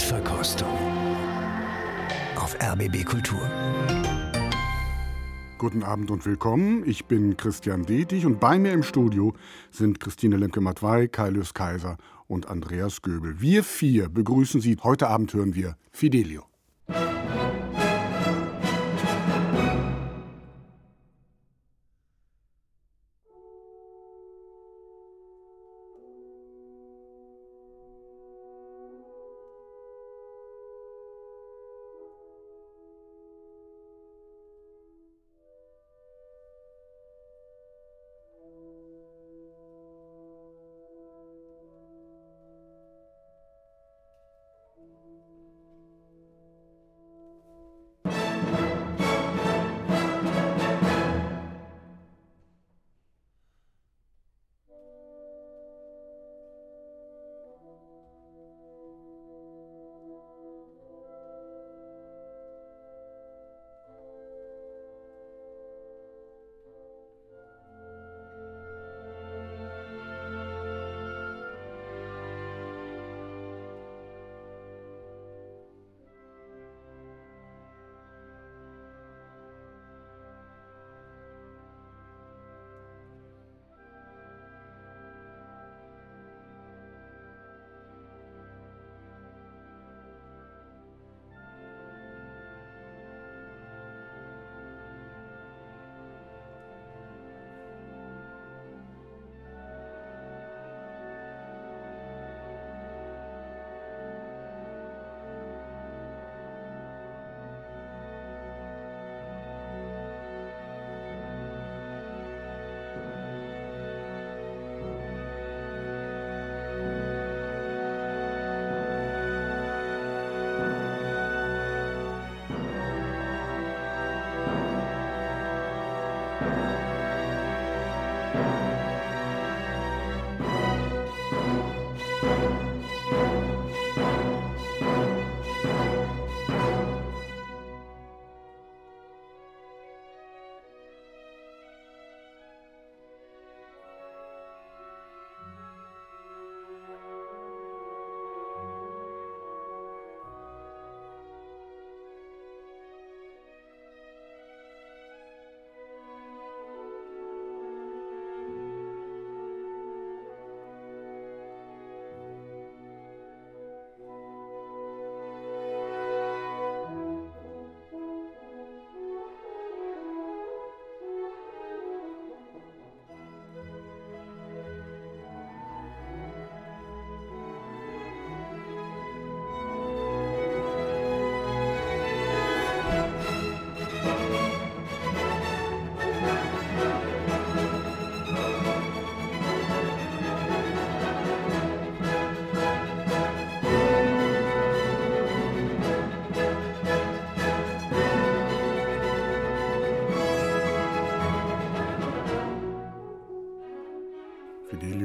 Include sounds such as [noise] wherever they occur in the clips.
Blindverkostung auf RBB Kultur. Guten Abend und willkommen. Ich bin Christian Detig und bei mir im Studio sind Christine Lemke-Matwei, Kailius Kaiser und Andreas Göbel. Wir vier begrüßen Sie. Heute Abend hören wir Fidelio.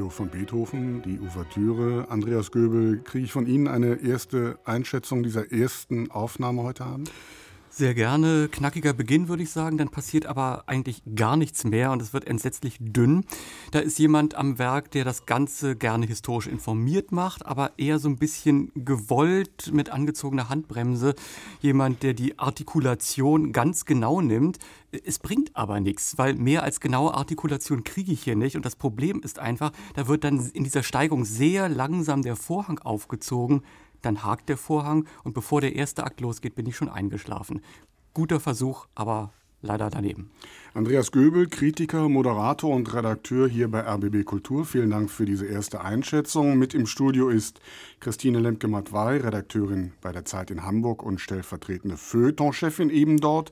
Von Beethoven, die Ouvertüre. Andreas Göbel, kriege ich von Ihnen eine erste Einschätzung dieser ersten Aufnahme heute Abend? Sehr gerne. Knackiger Beginn, würde ich sagen. Dann passiert aber eigentlich gar nichts mehr und es wird entsetzlich dünn. Da ist jemand am Werk, der das Ganze gerne historisch informiert macht, aber eher so ein bisschen gewollt mit angezogener Handbremse. Jemand, der die Artikulation ganz genau nimmt. Es bringt aber nichts, weil mehr als genaue Artikulation kriege ich hier nicht. Und das Problem ist einfach, da wird dann in dieser Steigung sehr langsam der Vorhang aufgezogen dann hakt der Vorhang und bevor der erste Akt losgeht, bin ich schon eingeschlafen. Guter Versuch, aber leider daneben. Andreas Göbel, Kritiker, Moderator und Redakteur hier bei RBB Kultur. Vielen Dank für diese erste Einschätzung. Mit im Studio ist Christine Lemke-Matwei, Redakteurin bei der Zeit in Hamburg und stellvertretende Feuilleton-Chefin eben dort.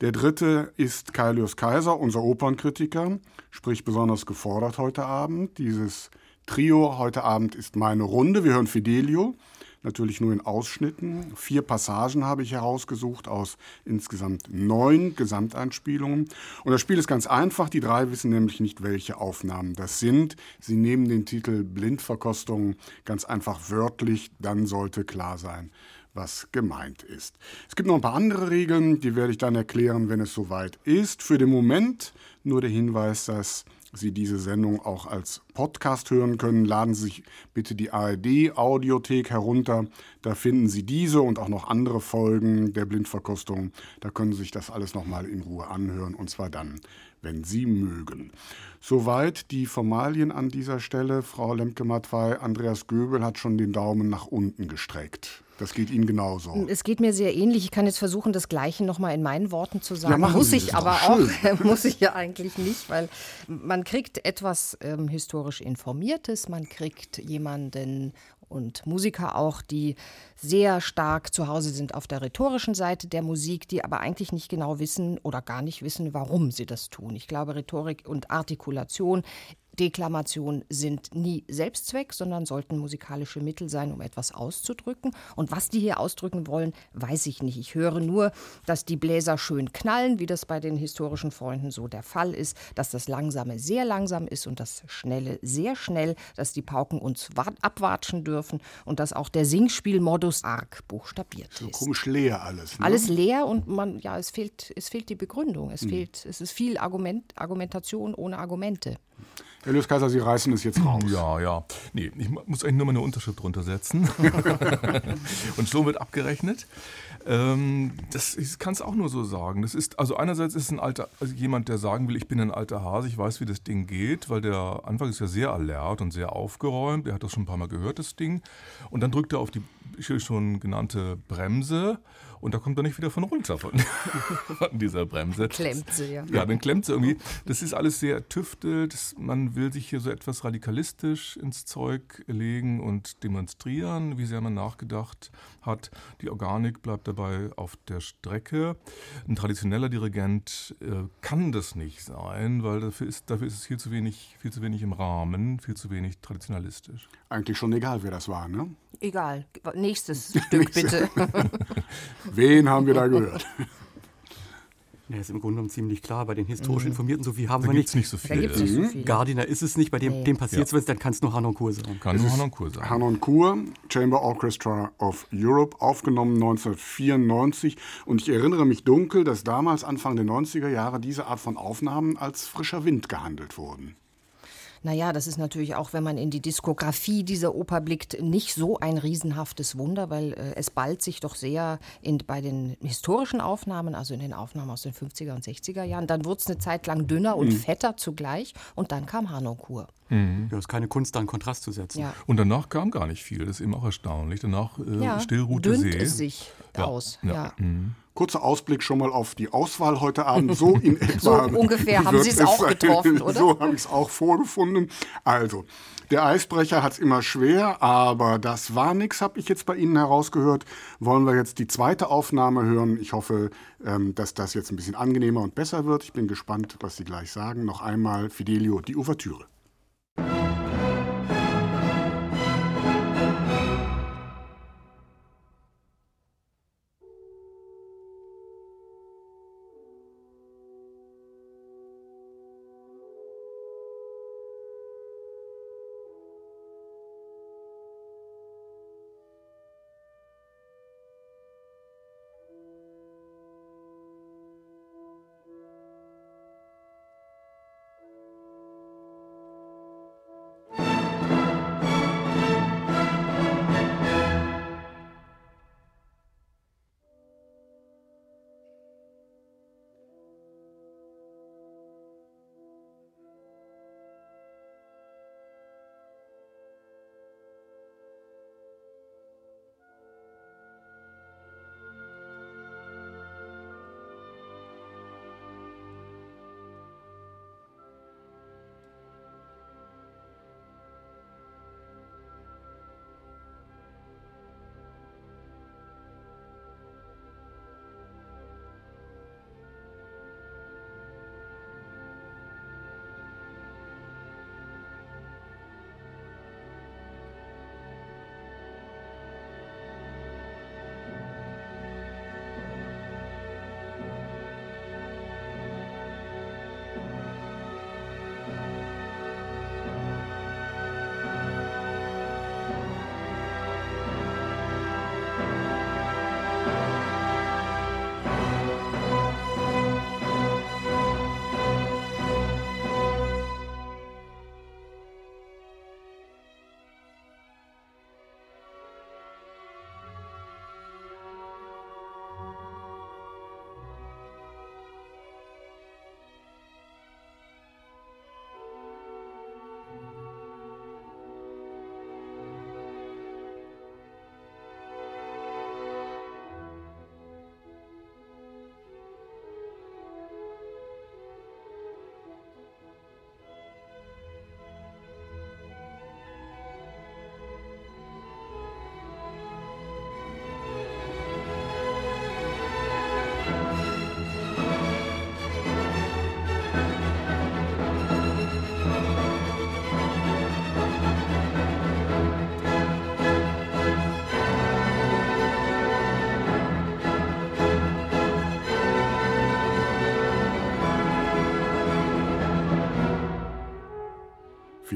Der dritte ist Kailius Kaiser, unser Opernkritiker, sprich besonders gefordert heute Abend. Dieses Trio heute Abend ist meine Runde. Wir hören Fidelio natürlich nur in Ausschnitten. Vier Passagen habe ich herausgesucht aus insgesamt neun Gesamteinspielungen. Und das Spiel ist ganz einfach. Die drei wissen nämlich nicht, welche Aufnahmen das sind. Sie nehmen den Titel Blindverkostung ganz einfach wörtlich. Dann sollte klar sein, was gemeint ist. Es gibt noch ein paar andere Regeln, die werde ich dann erklären, wenn es soweit ist. Für den Moment nur der Hinweis, dass Sie diese Sendung auch als Podcast hören können, laden Sie sich bitte die ARD Audiothek herunter. Da finden Sie diese und auch noch andere Folgen der Blindverkostung. Da können Sie sich das alles nochmal in Ruhe anhören und zwar dann, wenn Sie mögen. Soweit die Formalien an dieser Stelle. Frau Lemke-Matwei, Andreas Göbel hat schon den Daumen nach unten gestreckt. Das geht Ihnen genauso. Es geht mir sehr ähnlich. Ich kann jetzt versuchen, das Gleiche nochmal in meinen Worten zu sagen. Ja, muss Sie ich aber auch, [laughs] muss ich ja eigentlich nicht, weil man kriegt etwas ähm, historisch Informiertes, man kriegt jemanden und Musiker auch, die sehr stark zu Hause sind auf der rhetorischen Seite der Musik, die aber eigentlich nicht genau wissen oder gar nicht wissen, warum sie das tun. Ich glaube, Rhetorik und Artikulation Deklamation sind nie Selbstzweck, sondern sollten musikalische Mittel sein, um etwas auszudrücken. Und was die hier ausdrücken wollen, weiß ich nicht. Ich höre nur, dass die Bläser schön knallen, wie das bei den historischen Freunden so der Fall ist, dass das Langsame sehr langsam ist und das Schnelle sehr schnell, dass die Pauken uns wa- abwatschen dürfen und dass auch der Singspielmodus arg buchstabiert ist. Komisch leer alles. Ne? Alles leer und man, ja, es fehlt, es fehlt die Begründung. Hm. Es fehlt, es ist viel Argument, Argumentation ohne Argumente. Herr Löws Kaiser, Sie reißen es jetzt raus. Ja, ja. Nee, ich mu- muss eigentlich nur meine Unterschrift drunter setzen. [laughs] Und so wird abgerechnet. Ähm, das ich kann es auch nur so sagen. Das ist, also einerseits ist ein alter, also jemand, der sagen will, ich bin ein alter Hase, ich weiß, wie das Ding geht, weil der Anfang ist ja sehr alert und sehr aufgeräumt. Er hat das schon ein paar Mal gehört, das Ding. Und dann drückt er auf die schon genannte Bremse und da kommt er nicht wieder von runter von, [laughs] von dieser Bremse. Klemmt sie, ja. Ja, dann klemmt sie irgendwie. Das ist alles sehr tüftelt. Man will sich hier so etwas radikalistisch ins Zeug legen und demonstrieren, wie sehr man nachgedacht hat. Die Organik bleibt dabei auf der Strecke. Ein traditioneller Dirigent äh, kann das nicht sein, weil dafür ist, dafür ist es viel zu wenig, viel zu wenig im Rahmen, viel zu wenig traditionalistisch. Eigentlich schon egal, wer das war, ne? Egal. Nächstes [laughs] Stück bitte. [laughs] Wen haben wir da gehört? [laughs] Ja, ist im Grunde genommen ziemlich klar. Bei den historisch Informierten, so viel haben Da wir nicht. nicht so Da viel. gibt es nicht so viel. Gardiner ist es nicht, bei dem, Nee. dem passiert Ja. es, dann kann es nur Hanon Kur sein. Kann nur Hanon Kur sein. Hanon Kur, Chamber Orchestra of Europe, aufgenommen 1994. Und ich erinnere mich dunkel, dass damals, Anfang der 90er Jahre, diese Art von Aufnahmen als frischer Wind gehandelt wurden. Naja, das ist natürlich auch, wenn man in die Diskografie dieser Oper blickt, nicht so ein riesenhaftes Wunder, weil äh, es ballt sich doch sehr in, bei den historischen Aufnahmen, also in den Aufnahmen aus den 50er und 60er Jahren. Dann wurde es eine Zeit lang dünner und fetter zugleich und dann kam Harnoncourt. Ja, ist keine Kunst, da einen Kontrast zu setzen. Ja. Und danach kam gar nicht viel. Das ist eben auch erstaunlich. Danach äh, Ja, See. es sich Ja, aus. ja. Ja. Kurzer Ausblick schon mal auf die Auswahl heute Abend. So [laughs] in etwa. ungefähr haben Sie es auch getroffen, [laughs] oder? So habe ich es auch vorgefunden. Also, der Eisbrecher hat es immer schwer, aber das war nix, habe ich jetzt bei Ihnen herausgehört. Wollen wir jetzt die zweite Aufnahme hören? Ich hoffe, ähm, dass das jetzt ein bisschen angenehmer und besser wird. Ich bin gespannt, was Sie gleich sagen. Noch einmal Fidelio, die Ouvertüre.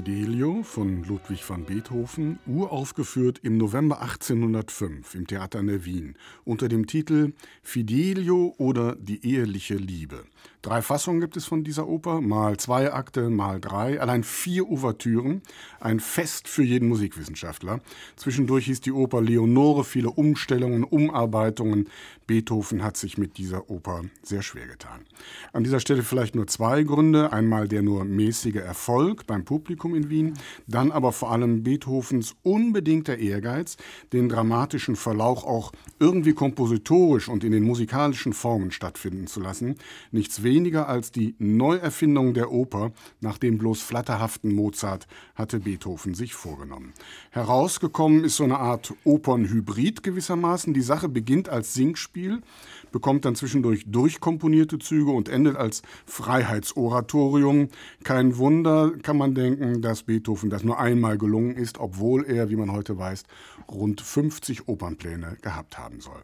Fidelio von Ludwig van Beethoven, uraufgeführt im November 1805 im Theater in Wien unter dem Titel Fidelio oder die eheliche Liebe. Drei Fassungen gibt es von dieser Oper, mal zwei Akte, mal drei, allein vier Ouvertüren, ein Fest für jeden Musikwissenschaftler. Zwischendurch hieß die Oper Leonore, viele Umstellungen, Umarbeitungen. Beethoven hat sich mit dieser Oper sehr schwer getan. An dieser Stelle vielleicht nur zwei Gründe. Einmal der nur mäßige Erfolg beim Publikum in Wien, dann aber vor allem Beethovens unbedingter Ehrgeiz, den dramatischen Verlauf auch irgendwie kompositorisch und in den musikalischen Formen stattfinden zu lassen. Nichts weniger als die Neuerfindung der Oper nach dem bloß flatterhaften Mozart hatte Beethoven sich vorgenommen. Herausgekommen ist so eine Art Opernhybrid gewissermaßen. Die Sache beginnt als Singspiel, bekommt dann zwischendurch durchkomponierte Züge und endet als Freiheitsoratorium. Kein Wunder, kann man denken, dass Beethoven das nur einmal gelungen ist, obwohl er, wie man heute weiß, rund 50 Opernpläne gehabt haben soll.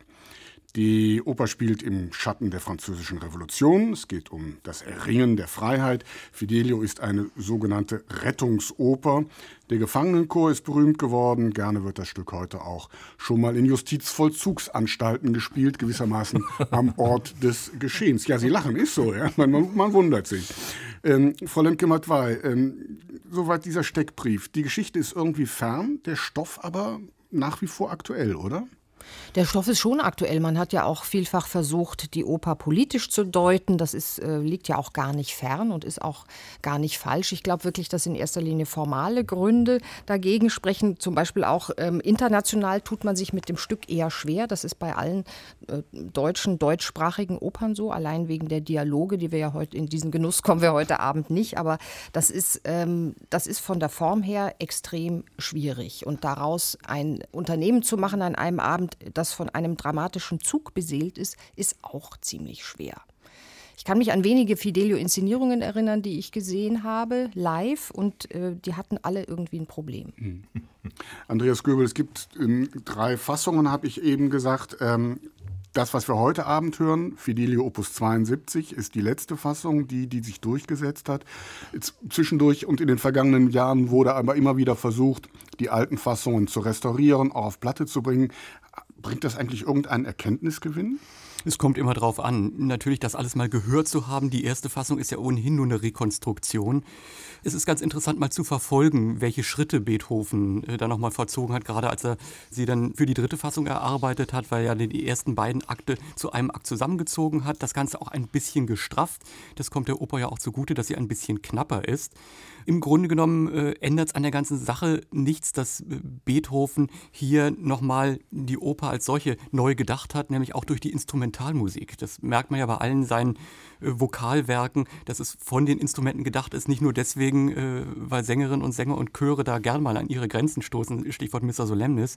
Die Oper spielt im Schatten der Französischen Revolution. Es geht um das Erringen der Freiheit. Fidelio ist eine sogenannte Rettungsoper. Der Gefangenenchor ist berühmt geworden. Gerne wird das Stück heute auch schon mal in Justizvollzugsanstalten gespielt, gewissermaßen [laughs] am Ort des Geschehens. Ja, Sie lachen, ist so, ja? man, man, man wundert sich. Ähm, Frau Lemke-Matwei, ähm, soweit dieser Steckbrief. Die Geschichte ist irgendwie fern, der Stoff aber nach wie vor aktuell, oder? Der Stoff ist schon aktuell. Man hat ja auch vielfach versucht, die Oper politisch zu deuten. Das ist, äh, liegt ja auch gar nicht fern und ist auch gar nicht falsch. Ich glaube wirklich, dass in erster Linie formale Gründe dagegen sprechen. Zum Beispiel auch ähm, international tut man sich mit dem Stück eher schwer. Das ist bei allen äh, deutschen, deutschsprachigen Opern so, allein wegen der Dialoge, die wir ja heute in diesen Genuss kommen wir heute Abend nicht. Aber das ist, ähm, das ist von der Form her extrem schwierig. Und daraus ein Unternehmen zu machen an einem Abend, das von einem dramatischen Zug beseelt ist, ist auch ziemlich schwer. Ich kann mich an wenige Fidelio-Inszenierungen erinnern, die ich gesehen habe, live, und äh, die hatten alle irgendwie ein Problem. [laughs] Andreas Göbel, es gibt ähm, drei Fassungen, habe ich eben gesagt. Ähm, das, was wir heute Abend hören, Fidelio Opus 72, ist die letzte Fassung, die, die sich durchgesetzt hat. Zwischendurch und in den vergangenen Jahren wurde aber immer wieder versucht, die alten Fassungen zu restaurieren, auch auf Platte zu bringen. Bringt das eigentlich irgendeinen Erkenntnisgewinn? Es kommt immer darauf an. Natürlich, das alles mal gehört zu haben. Die erste Fassung ist ja ohnehin nur eine Rekonstruktion. Es ist ganz interessant mal zu verfolgen, welche Schritte Beethoven äh, da nochmal verzogen hat, gerade als er sie dann für die dritte Fassung erarbeitet hat, weil er die ersten beiden Akte zu einem Akt zusammengezogen hat. Das Ganze auch ein bisschen gestrafft. Das kommt der Oper ja auch zugute, dass sie ein bisschen knapper ist. Im Grunde genommen äh, ändert es an der ganzen Sache nichts, dass äh, Beethoven hier nochmal die Oper als solche neu gedacht hat, nämlich auch durch die Instrumentalmusik. Das merkt man ja bei allen seinen Vokalwerken, dass es von den Instrumenten gedacht ist, nicht nur deswegen, äh, weil Sängerinnen und Sänger und Chöre da gern mal an ihre Grenzen stoßen, Stichwort Mr. Solemnis.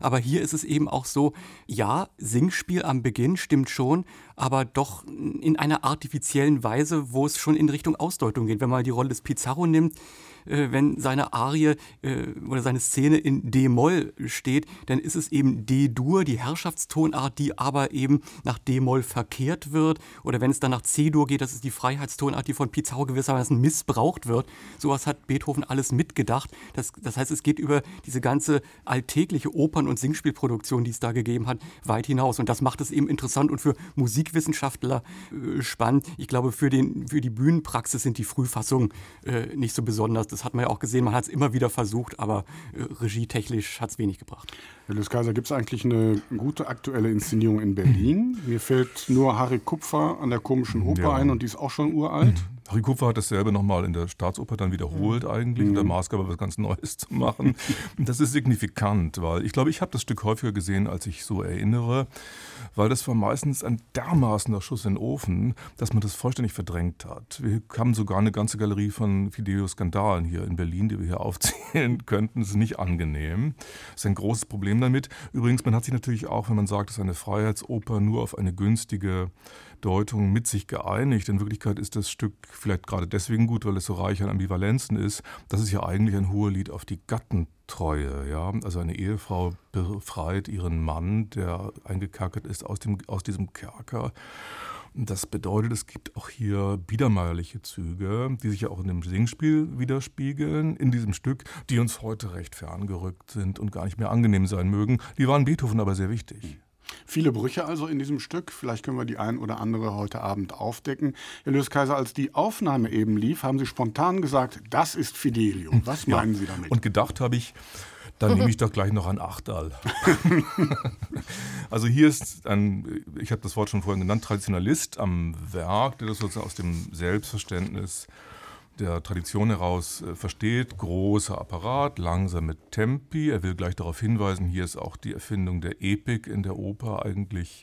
Aber hier ist es eben auch so, ja, Singspiel am Beginn stimmt schon, aber doch in einer artifiziellen Weise, wo es schon in Richtung Ausdeutung geht. Wenn man die Rolle des Pizarro nimmt, äh, wenn seine Arie äh, oder seine Szene in D-Moll steht, dann ist es eben D-Dur, die Herrschaftstonart, die aber eben nach D-Moll verkehrt wird. Oder wenn es dann nach C-Dur geht, das ist die Freiheitstonart, die von Pizarro gewissermaßen missbraucht wird. Sowas hat Beethoven alles mitgedacht. Das, das heißt, es geht über diese ganze alltägliche Opern- und Singspielproduktion, die es da gegeben hat, weit hinaus. Und das macht es eben interessant und für Musikwissenschaftler äh, spannend. Ich glaube, für, den, für die Bühnenpraxis sind die Frühfassungen äh, nicht so besonders. Das hat man ja auch gesehen, man hat es immer wieder versucht, aber äh, regietechnisch hat es wenig gebracht. Herr Luis Kaiser, gibt es eigentlich eine gute aktuelle Inszenierung in Berlin? Mir fällt nur Harry Kupfer an der komischen Oper ja. ein und die ist auch schon uralt. Harry Kupfer hat dasselbe nochmal in der Staatsoper dann wiederholt eigentlich, mhm. der Maßgabe was ganz Neues zu machen. [laughs] Das ist signifikant, weil ich glaube, ich habe das Stück häufiger gesehen, als ich so erinnere, weil das war meistens ein dermaßener Schuss in den Ofen, dass man das vollständig verdrängt hat. Wir haben sogar eine ganze Galerie von Fidelio-Skandalen hier in Berlin, die wir hier [laughs] aufzählen könnten. Das ist nicht angenehm. Das ist ein großes Problem damit. Übrigens, man hat sich natürlich auch, wenn man sagt, ist eine Freiheitsoper, nur auf eine günstige Deutung mit sich geeinigt. In Wirklichkeit ist das Stück vielleicht gerade deswegen gut, weil es so reich an Ambivalenzen ist. Das ist ja eigentlich ein Hohelied auf die Gattentreue. Ja? Also eine Ehefrau befreit ihren Mann, der eingekerkert ist, aus, dem, aus diesem Kerker Das bedeutet, es gibt auch hier biedermeierliche Züge, die sich ja auch in dem Singspiel widerspiegeln, in diesem Stück, die uns heute recht ferngerückt sind und gar nicht mehr angenehm sein mögen. Die waren Beethoven aber sehr wichtig. Viele Brüche also in diesem Stück. Vielleicht können wir die ein oder andere heute Abend aufdecken. Herr Löskaiser, als die Aufnahme eben lief, haben Sie spontan gesagt, das ist Fidelio. Was meinen ja. Sie damit? Und gedacht habe ich, dann [laughs] nehme ich doch gleich noch ein Achtal. also hier ist ein, ich habe das Wort schon vorhin genannt, Traditionalist am Werk, der das sozusagen aus dem Selbstverständnis der Tradition heraus äh, versteht. Großer Apparat, langsame Tempi. Er will gleich darauf hinweisen, hier ist auch die Erfindung der Epik in der Oper eigentlich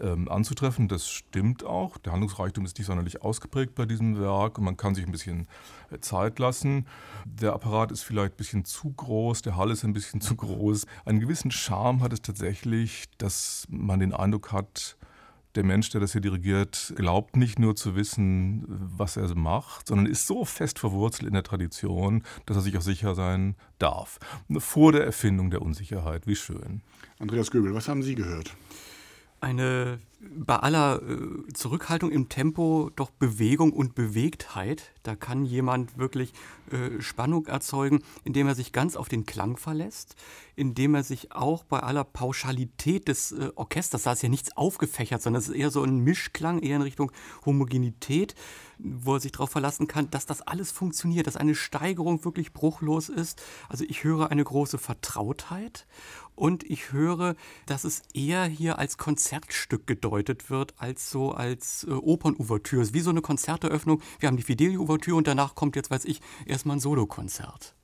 ähm, anzutreffen. Das stimmt auch. Der Handlungsreichtum ist nicht sonderlich ausgeprägt bei diesem Werk und man kann sich ein bisschen äh, Zeit lassen. Der Apparat ist vielleicht ein bisschen zu groß, der Hall ist ein bisschen [laughs] zu groß. Einen gewissen Charme hat es tatsächlich, dass man den Eindruck hat, der Mensch, der das hier dirigiert, glaubt nicht nur zu wissen, was er macht, sondern ist so fest verwurzelt in der Tradition, dass er sich auch sicher sein darf. Vor der Erfindung der Unsicherheit. Wie schön. Andreas Göbel, was haben Sie gehört? eine bei aller äh, Zurückhaltung im Tempo doch Bewegung und Bewegtheit. Da kann jemand wirklich äh, Spannung erzeugen, indem er sich ganz auf den Klang verlässt, indem er sich auch bei aller Pauschalität des äh, Orchesters, da ist ja nichts aufgefächert, sondern es ist eher so ein Mischklang, eher in Richtung Homogenität, wo er sich darauf verlassen kann, dass das alles funktioniert, dass eine Steigerung wirklich bruchlos ist. Also ich höre eine große Vertrautheit und ich höre, dass es eher hier als Konzertstück gedeutet wird, als so als äh, Opernouvertüre. Wie so eine Konzerteröffnung. Wir haben die Fidelio-Ouvertüre und danach kommt jetzt, weiß ich, erstmal ein Solokonzert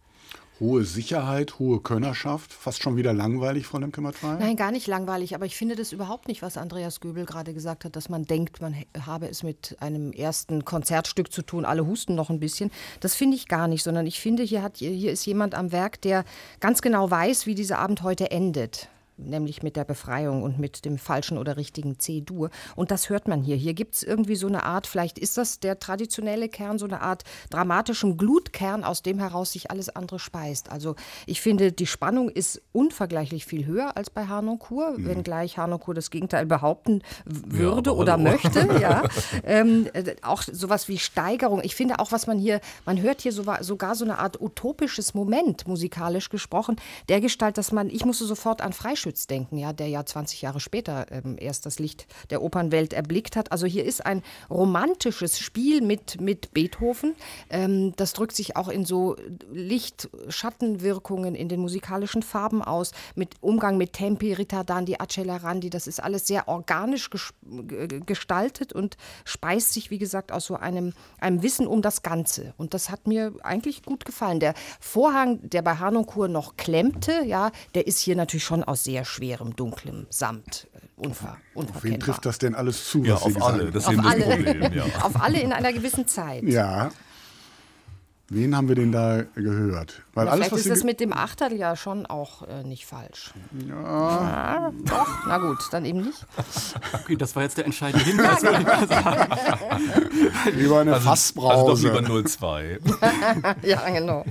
hohe Sicherheit, hohe Könnerschaft. Fast schon wieder langweilig, Frau Lemke-Matwei? Nein, gar nicht langweilig. Aber ich finde das überhaupt nicht, was Andreas Göbel gerade gesagt hat, dass man denkt, man habe es mit einem ersten Konzertstück zu tun. Alle husten noch ein bisschen. Das finde ich gar nicht, sondern ich finde, hier, hat, hier ist jemand am Werk, der ganz genau weiß, wie dieser Abend heute endet nämlich mit der Befreiung und mit dem falschen oder richtigen C-Dur. Und das hört man hier. Hier gibt es irgendwie so eine Art, vielleicht ist das der traditionelle Kern, so eine Art dramatischen Glutkern, aus dem heraus sich alles andere speist. Also ich finde, die Spannung ist unvergleichlich viel höher als bei Harnoncourt, mhm. wenngleich Harnoncourt das Gegenteil behaupten würde ja, oder möchte. [laughs] ja. ähm, äh, auch sowas wie Steigerung. Ich finde auch, was man hier, man hört hier so, sogar so eine Art utopisches Moment, musikalisch gesprochen, der Gestalt, dass man, ich musste sofort an Freischütz Schütz denken, ja, der ja 20 Jahre später ähm, erst das Licht der Opernwelt erblickt hat. Also hier ist ein romantisches Spiel mit, mit Beethoven. Ähm, das drückt sich auch in so Licht-Schattenwirkungen in den musikalischen Farben aus, mit Umgang mit Tempi, Ritardandi, Accelerandi. Das ist alles sehr organisch gestaltet und speist sich, wie gesagt, aus so einem, einem Wissen um das Ganze. Und das hat mir eigentlich gut gefallen. Der Vorhang, der bei Harnoncourt noch klemmte, ja, der ist hier natürlich schon aus sehr schwerem, dunklem Samt. Äh, unver, auf wen trifft das denn alles zu? Ja, auf alle. Das eben das Problem. Ja. [laughs] auf alle in einer gewissen Zeit. Ja. Wen haben wir denn da gehört? Weil Na, alles, vielleicht ist das mit dem Achtel ja schon auch äh, nicht falsch. Ja. ja. Doch, na gut, dann eben nicht. Okay, das war jetzt der entscheidende Hinweis, mal sagen. [laughs] Lieber eine also, Fassbrause. Also doch lieber 02. [laughs] ja, genau.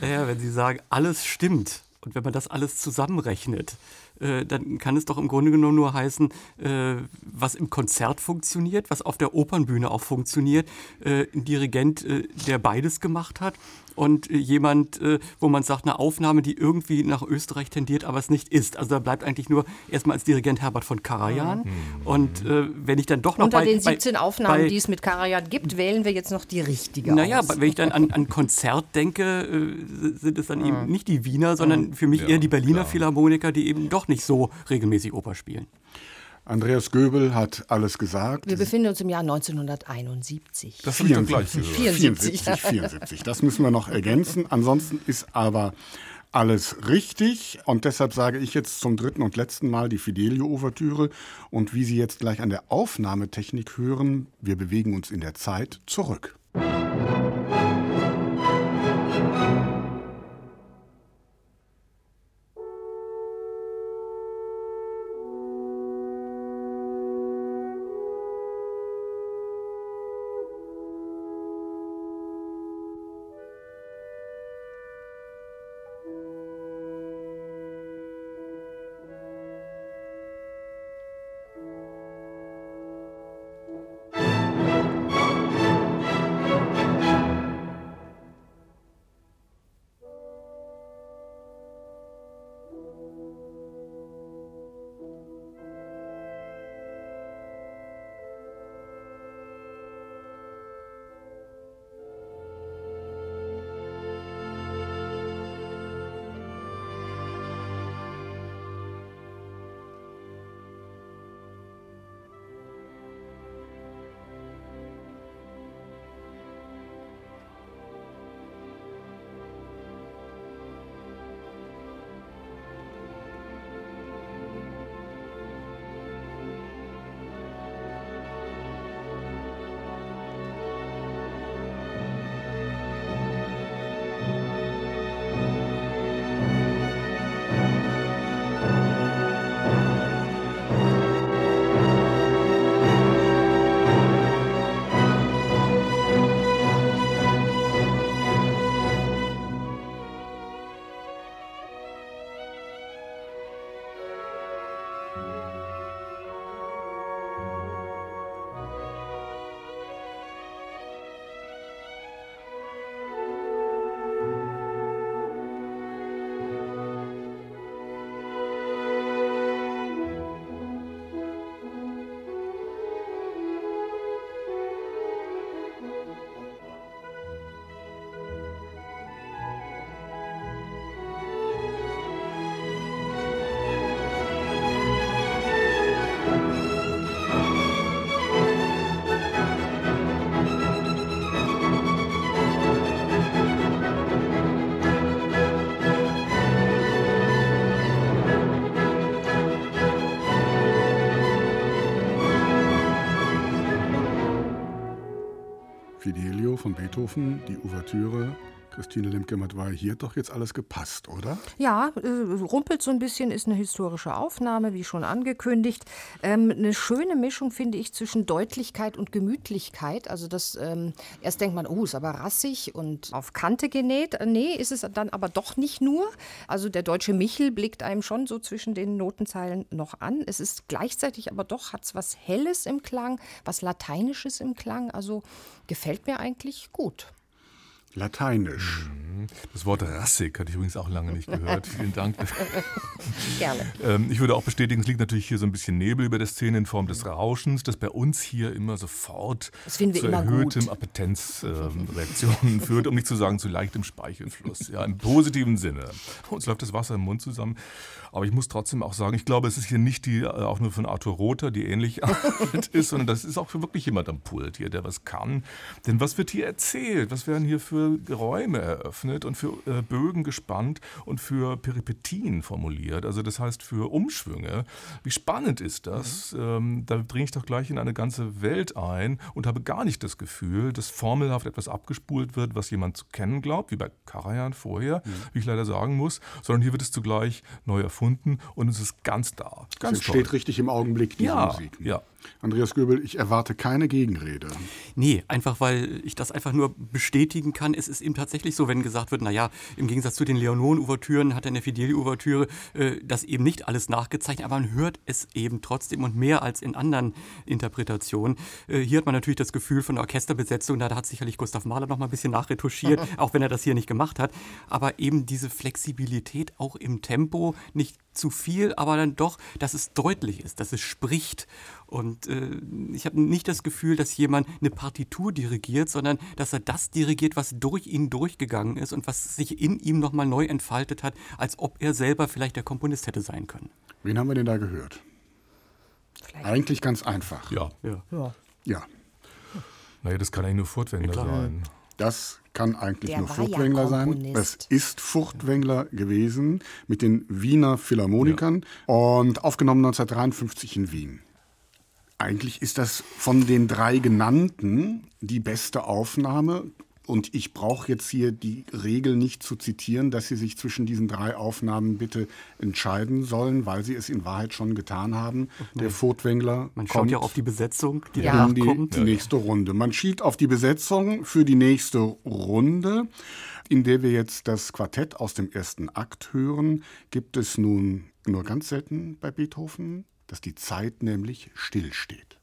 Naja, wenn Sie sagen, alles stimmt, und wenn man das alles zusammenrechnet, äh, dann kann es doch im Grunde genommen nur heißen, äh, was im Konzert funktioniert, was auf der Opernbühne auch funktioniert. Äh, ein Dirigent, äh, der beides gemacht hat und jemand, äh, wo man sagt, eine Aufnahme, die irgendwie nach Österreich tendiert, aber es nicht ist. Also da bleibt eigentlich nur erstmal als Dirigent Herbert von Karajan. Mhm. Und äh, wenn ich dann doch noch Unter bei, den 17 bei, Aufnahmen, bei, die es mit Karajan gibt, wählen wir jetzt noch die richtige Naja, aus. wenn ich dann an, an Konzert denke, äh, sind es dann eben mhm. nicht die Wiener, sondern mhm. für mich ja, eher die Berliner klar. Philharmoniker, die eben doch nicht so regelmäßig Oper spielen. Andreas Göbel hat alles gesagt. Wir befinden uns im Jahr 1971. Das 74, 74, 74, 74. Das müssen wir noch ergänzen. Ansonsten ist aber alles richtig. Und deshalb sage ich jetzt zum dritten und letzten Mal die Fidelio-Ouvertüre. Und wie Sie jetzt gleich an der Aufnahmetechnik hören, wir bewegen uns in der Zeit zurück. Beethoven, die Ouvertüre Christine Lemke-Matwei, hier hat doch jetzt alles gepasst, oder? Ja, äh, rumpelt so ein bisschen, ist eine historische Aufnahme, wie schon angekündigt. Ähm, eine schöne Mischung, finde ich, zwischen Deutlichkeit und Gemütlichkeit. Also das, ähm, erst denkt man, oh, ist aber rassig und auf Kante genäht. Äh, nee, ist es dann aber doch nicht nur. Also der deutsche Michel blickt einem schon so zwischen den Notenzeilen noch an. Es ist gleichzeitig aber doch, hat es was Helles im Klang, was Lateinisches im Klang. Also gefällt mir eigentlich gut. Lateinisch. Mhm. Das Wort rassig hatte ich übrigens auch lange nicht gehört. [laughs] Vielen Dank. Gerne. Ähm, ich würde auch bestätigen, es liegt natürlich hier so ein bisschen Nebel über der Szene in Form des Rauschens, das bei uns hier immer sofort zu erhöhtem Appetenzreaktionen ähm, [laughs] führt, um nicht zu sagen zu leichtem Speichelfluss. Ja, im positiven Sinne. Uns läuft das Wasser im Mund zusammen. Aber ich muss trotzdem auch sagen, ich glaube, es ist hier nicht die, äh, auch nur von Arthur Rother, die ähnlich [laughs] alt ist, sondern das ist auch für wirklich jemand am Pult hier, der was kann. Denn was wird hier erzählt? Was werden hier für Räume eröffnet und für äh, Bögen gespannt und für Peripetien formuliert? Also das heißt für Umschwünge. Wie spannend ist das? Mhm. Ähm, da dringe ich doch gleich in eine ganze Welt ein und habe gar nicht das Gefühl, dass formelhaft etwas abgespult wird, was jemand zu kennen glaubt, wie bei Karajan vorher, mhm. wie ich leider sagen muss, sondern hier wird es zugleich neu erfunden erfunden und es ist ganz da. Ganz es steht richtig im Augenblick, diese ja, Musik. Ja, Andreas Göbel, ich erwarte keine Gegenrede. Nee, einfach weil ich das einfach nur bestätigen kann. Es ist eben tatsächlich so, wenn gesagt wird, naja, im Gegensatz zu den Leonon-Ouvertüren hat er in der Fideli-Ouvertüre äh, das eben nicht alles nachgezeichnet, aber man hört es eben trotzdem und mehr als in anderen Interpretationen. Äh, hier hat man natürlich das Gefühl von der Orchesterbesetzung, da hat sicherlich Gustav Mahler noch mal ein bisschen nachretuschiert, [laughs] auch wenn er das hier nicht gemacht hat. Aber eben diese Flexibilität auch im Tempo, nicht zu viel, aber dann doch, dass es deutlich ist, dass es spricht. Und äh, ich habe nicht das Gefühl, dass jemand eine Partitur dirigiert, sondern dass er das dirigiert, was durch ihn durchgegangen ist und was sich in ihm nochmal neu entfaltet hat, als ob er selber vielleicht der Komponist hätte sein können. Wen haben wir denn da gehört? Vielleicht. Eigentlich ganz einfach. Ja. Ja. ja. ja. Naja, das kann eigentlich nur Furtwängler ja, sein. Das kann eigentlich Der nur Furtwängler ja sein. Es ist Furtwängler gewesen mit den Wiener Philharmonikern ja. und aufgenommen 1953 in Wien. Eigentlich ist das von den drei genannten die beste Aufnahme. Und ich brauche jetzt hier die Regel nicht zu zitieren, dass Sie sich zwischen diesen drei Aufnahmen bitte entscheiden sollen, weil Sie es in Wahrheit schon getan haben. Der Furtwängler Man schaut ja auf die Besetzung, die ja. danach kommt. Die, die nächste Runde. Man schielt auf die Besetzung für die nächste Runde. In der wir jetzt das Quartett aus dem ersten Akt hören, gibt es nun nur ganz selten bei Beethoven dass die Zeit nämlich stillsteht.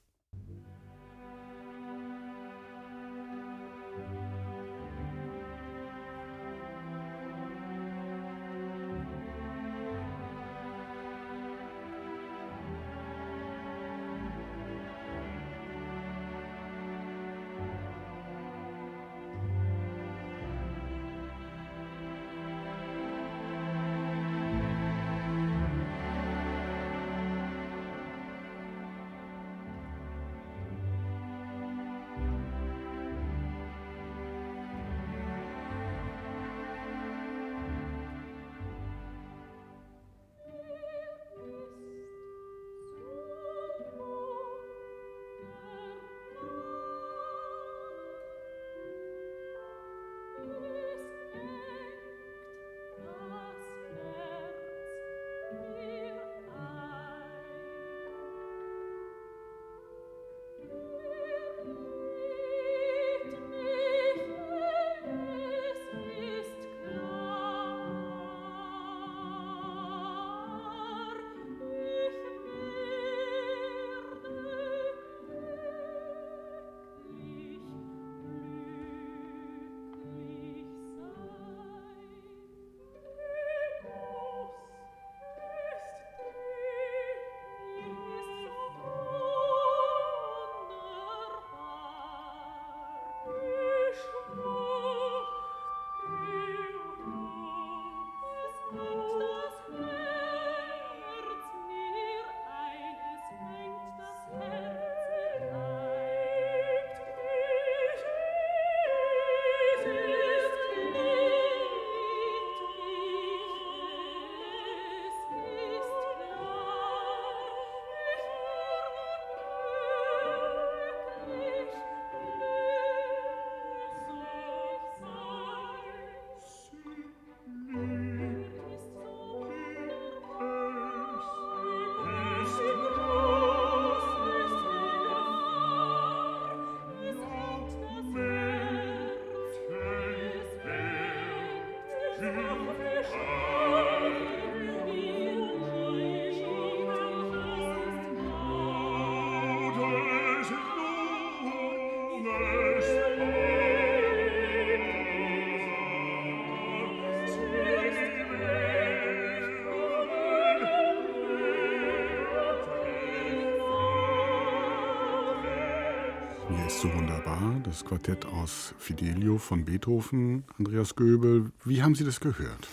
Wunderbar. Das Quartett aus Fidelio von Beethoven, Andreas Göbel. Wie haben Sie das gehört?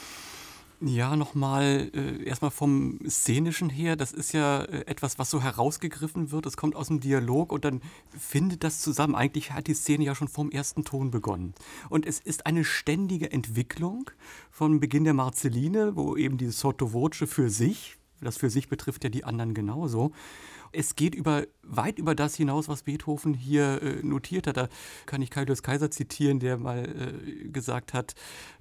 Ja, nochmal äh, erstmal vom Szenischen her. Das ist ja äh, etwas, was so herausgegriffen wird. Es kommt aus dem Dialog und dann findet das zusammen. Eigentlich hat die Szene ja schon vom ersten Ton begonnen. Und es ist eine ständige Entwicklung von Beginn der Marceline, wo eben dieses Sotto Voce für sich, das für sich betrifft ja die anderen genauso, es geht über, weit über das hinaus, was Beethoven hier äh, notiert hat. Da kann ich Kaius Kaiser zitieren, der mal äh, gesagt hat,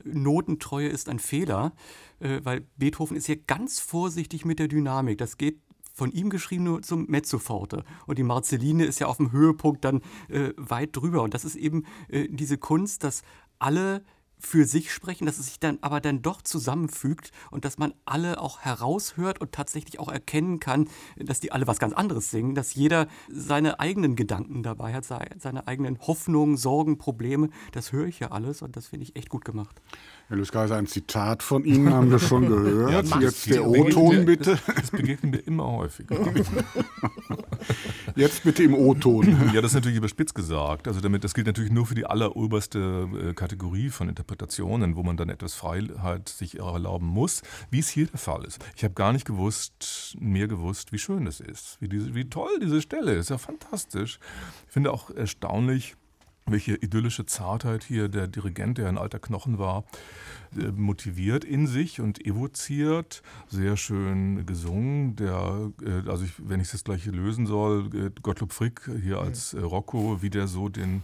Notentreue ist ein Fehler, äh, weil Beethoven ist hier ganz vorsichtig mit der Dynamik. Das geht von ihm geschrieben nur zum Mezzoforte. Und die Marceline ist ja auf dem Höhepunkt dann äh, weit drüber. Und das ist eben äh, diese Kunst, dass alle für sich sprechen, dass es sich dann aber dann doch zusammenfügt und dass man alle auch heraushört und tatsächlich auch erkennen kann, dass die alle was ganz anderes singen, dass jeder seine eigenen Gedanken dabei hat, seine eigenen Hoffnungen, Sorgen, Probleme. Das höre ich ja alles und das finde ich echt gut gemacht. Herr Luskaiser, ein Zitat von Ihnen haben wir schon gehört. Ja, Jetzt der O-Ton bitte. Das, begegnet mir immer häufiger. Jetzt bitte im O-Ton. Ja, das ist natürlich überspitzt gesagt. Also damit, das gilt natürlich nur für die alleroberste äh, Kategorie von Interpretationen, wo man dann etwas Freiheit sich erlauben muss, wie es hier der Fall ist. Ich habe gar nicht gewusst, mehr gewusst, wie schön das ist, wie, diese, wie toll diese Stelle ist. Ja, fantastisch. Ich finde auch erstaunlich, welche idyllische Zartheit hier der Dirigent, der ein alter Knochen war, äh, motiviert in sich und evoziert. Sehr schön gesungen. Der, äh, also ich, wenn ich es jetzt gleich lösen soll, äh, Gottlob Frick hier als Rocco, wie der so den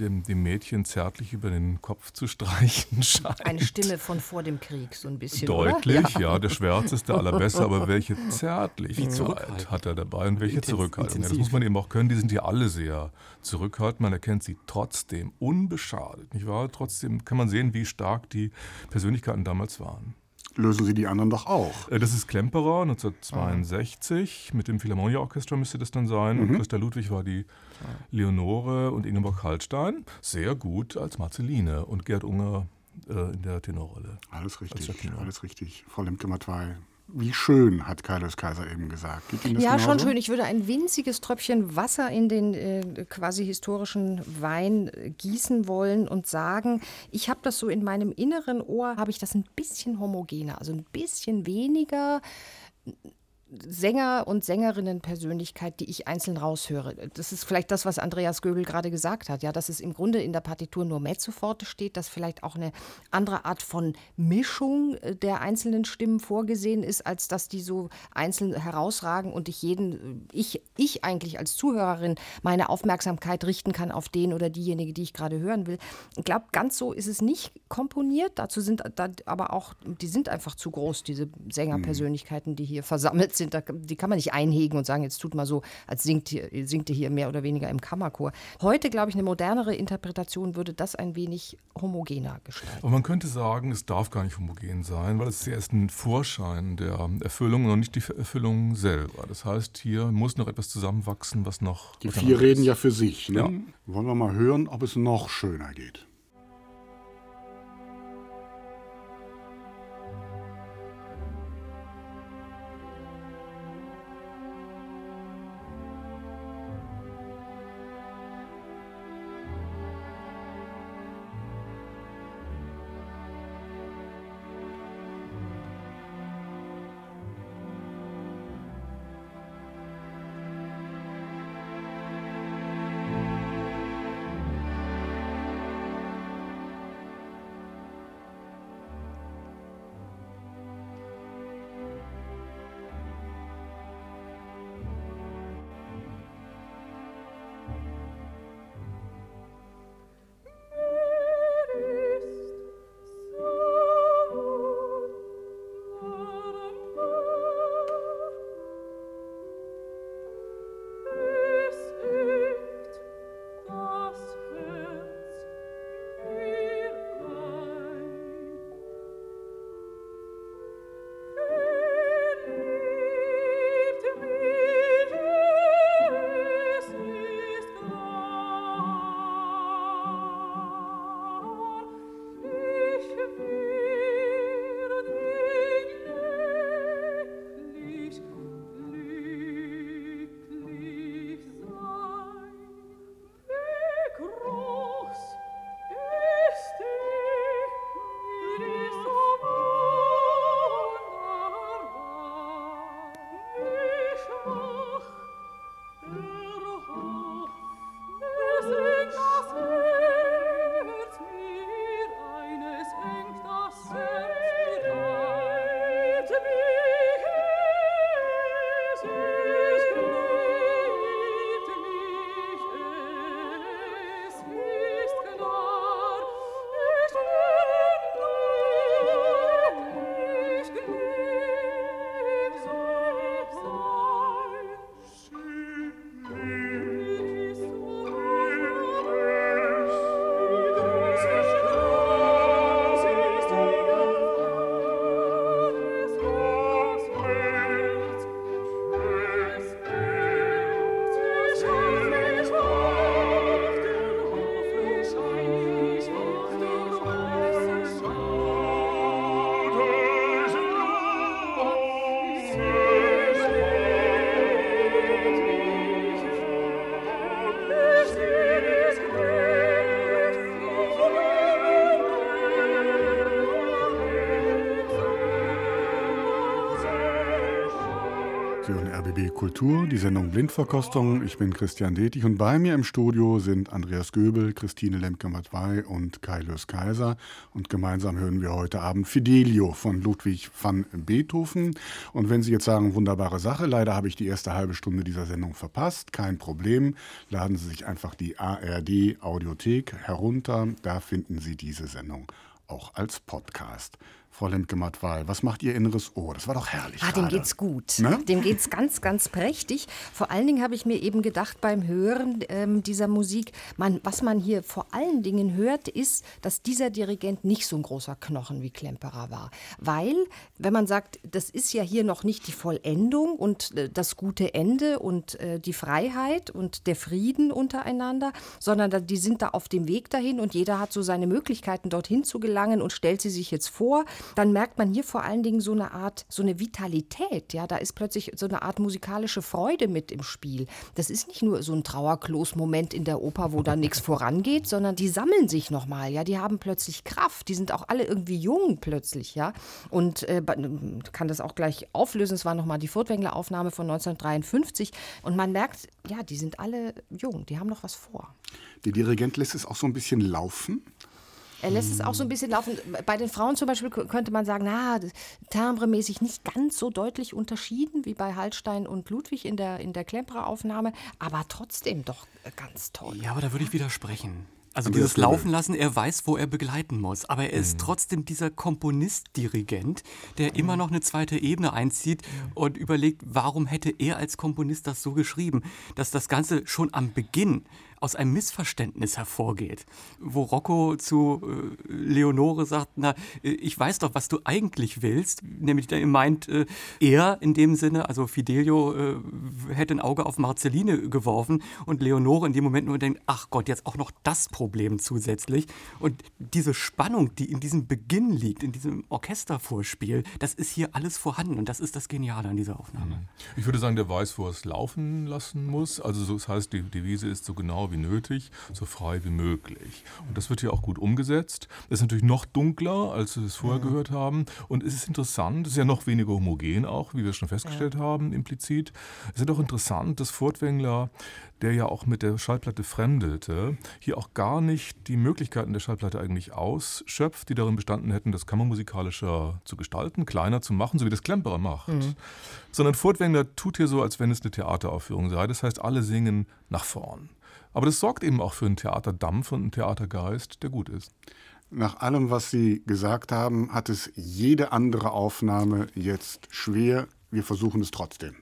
dem, dem Mädchen zärtlich über den Kopf zu streichen [laughs] scheint. Eine Stimme von vor dem Krieg, so ein bisschen. Deutlich, ja. ja. Der Schwärz ist der allerbeste, aber [laughs] welche Zärtlichkeit hat er dabei und welche Intensiv, Zurückhaltung. Ja, das muss man eben auch können. Die sind ja alle sehr zurückhaltend. Man erkennt sie trotzdem unbeschadet, nicht wahr? Trotzdem kann man sehen, wie stark die Persönlichkeiten damals waren lösen Sie die anderen doch auch. Äh, das ist Klemperer 1962. Ah. Mit dem Philharmonia Orchestra müsste das dann sein. Mhm. Und Christa Ludwig war die Leonore und Ingeborg Hallstein. Sehr gut als Marceline. Und Gerd Unger äh, in der Tenorrolle. Alles richtig, alles richtig. Frau Lemke-Matwei, wie schön, hat Carlos Kaiser eben gesagt. ja, genauso? schon schön. Ich würde ein winziges Tröpfchen Wasser in den äh, quasi historischen Wein äh, gießen wollen und sagen, ich habe das so in meinem inneren Ohr, habe ich das ein bisschen homogener, also ein bisschen weniger Sänger und Sängerinnen-Persönlichkeit, die ich einzeln raushöre. Das ist vielleicht das, was Andreas Göbel gerade gesagt hat, ja, dass es im Grunde in der Partitur nur Mezzoforte steht, dass vielleicht auch eine andere Art von Mischung äh, der einzelnen Stimmen vorgesehen ist, als dass die so einzeln herausragen und ich jeden, ich, ich eigentlich als Zuhörerin meine Aufmerksamkeit richten kann auf den oder diejenige, die ich gerade hören will. Ich glaube, ganz so ist es nicht komponiert. Dazu sind aber auch, die sind einfach zu groß, diese Sängerpersönlichkeiten, die hier versammelt sind, da, die kann man nicht einhegen und sagen, jetzt tut mal so, als singt, hier, singt ihr hier mehr oder weniger im Kammerchor. Heute, glaube ich, eine modernere Interpretation würde das ein wenig homogener gestalten. Aber man könnte sagen, es darf gar nicht homogen sein, weil es ist erst ein Vorschein der Erfüllung und nicht die Erfüllung selber. Das heißt, hier muss noch etwas zusammenwachsen, was noch. Die vier reden ja für sich. Ne? Ja. Wollen wir mal hören, ob es noch schöner geht. Kultur, die Sendung Blindverkostung. Ich bin Christian Detig und bei mir im Studio sind Andreas Göbel, Christine Lemke-Matwei und Kai Lös Kaiser. Und gemeinsam hören wir heute Abend Fidelio von Ludwig van Beethoven. Und wenn Sie jetzt sagen, wunderbare Sache, leider habe ich die erste halbe Stunde dieser Sendung verpasst, kein Problem. Laden Sie sich einfach die ARD Audiothek herunter. Da finden Sie diese Sendung auch als Podcast. Frau Lemke-Mattwal, was macht Ihr inneres Ohr? Das war doch herrlich. Ah, dem geht's gut. Ne? Dem geht's ganz, ganz prächtig. Vor allen Dingen habe ich mir eben gedacht beim Hören ähm, dieser Musik, man, was man hier vor allen Dingen hört, ist, dass dieser Dirigent nicht so ein großer Knochen wie Klemperer war. Weil, wenn man sagt, das ist ja hier noch nicht die Vollendung und äh, das gute Ende und äh, die Freiheit und der Frieden untereinander, sondern da, die sind da auf dem Weg dahin und jeder hat so seine Möglichkeiten, dorthin zu gelangen und stellt sie sich jetzt vor dann merkt man hier vor allen Dingen so eine Art, so eine Vitalität. Ja, da ist plötzlich so eine Art musikalische Freude mit im Spiel. Das ist nicht nur so ein Trauerklos-Moment in der Oper, wo da nichts vorangeht, sondern die sammeln sich nochmal. Ja, die haben plötzlich Kraft. Die sind auch alle irgendwie jung plötzlich. Ja, und äh, kann das auch gleich auflösen. Es war nochmal die Furtwängler-Aufnahme von 1953 und man merkt, ja, die sind alle jung. Die haben noch was vor. Der Dirigent lässt es auch so ein bisschen laufen. Er lässt es auch so ein bisschen laufen. Bei den Frauen zum Beispiel könnte man sagen, na, timbremäßig nicht ganz so deutlich unterschieden wie bei Hallstein und Ludwig in der, in der Klemperer-Aufnahme, aber trotzdem doch ganz toll. Ja, aber da würde ich widersprechen. Also dieses Laufen lassen, er weiß, wo er begleiten muss. Aber er ist mhm. trotzdem dieser Komponist-Dirigent, der immer noch eine zweite Ebene einzieht und überlegt, warum hätte er als Komponist das so geschrieben, dass das Ganze schon am Beginn aus einem Missverständnis hervorgeht, wo Rocco zu äh, Leonore sagt, na, ich weiß doch, was du eigentlich willst, nämlich er meint, äh, er in dem Sinne, also Fidelio äh, hätte ein Auge auf Marceline geworfen und Leonore in dem Moment nur denkt, ach Gott, jetzt auch noch das Problem zusätzlich und diese Spannung, die in diesem Beginn liegt, in diesem Orchestervorspiel, das ist hier alles vorhanden und das ist das Geniale an dieser Aufnahme. Ich würde sagen, der weiß, wo er es laufen lassen muss, also das heißt, die Devise ist so genau wie nötig, so frei wie möglich. Und das wird hier auch gut umgesetzt. Das ist natürlich noch dunkler, als wir es vorher ja. gehört haben. Und es ist interessant, es ist ja noch weniger homogen auch, wie wir schon festgestellt ja. haben, implizit. Es ist auch interessant, dass Furtwängler der ja auch mit der Schallplatte fremdelte, hier auch gar nicht die Möglichkeiten der Schallplatte eigentlich ausschöpft, die darin bestanden hätten, das kammermusikalischer zu gestalten, kleiner zu machen, so wie das Klemperer macht. Mhm. Sondern Furtwängler tut hier so, als wenn es eine Theateraufführung sei. Das heißt, alle singen nach vorn. Aber das sorgt eben auch für einen Theaterdampf und einen Theatergeist, der gut ist. Nach allem, was Sie gesagt haben, hat es jede andere Aufnahme jetzt schwer. Wir versuchen es trotzdem.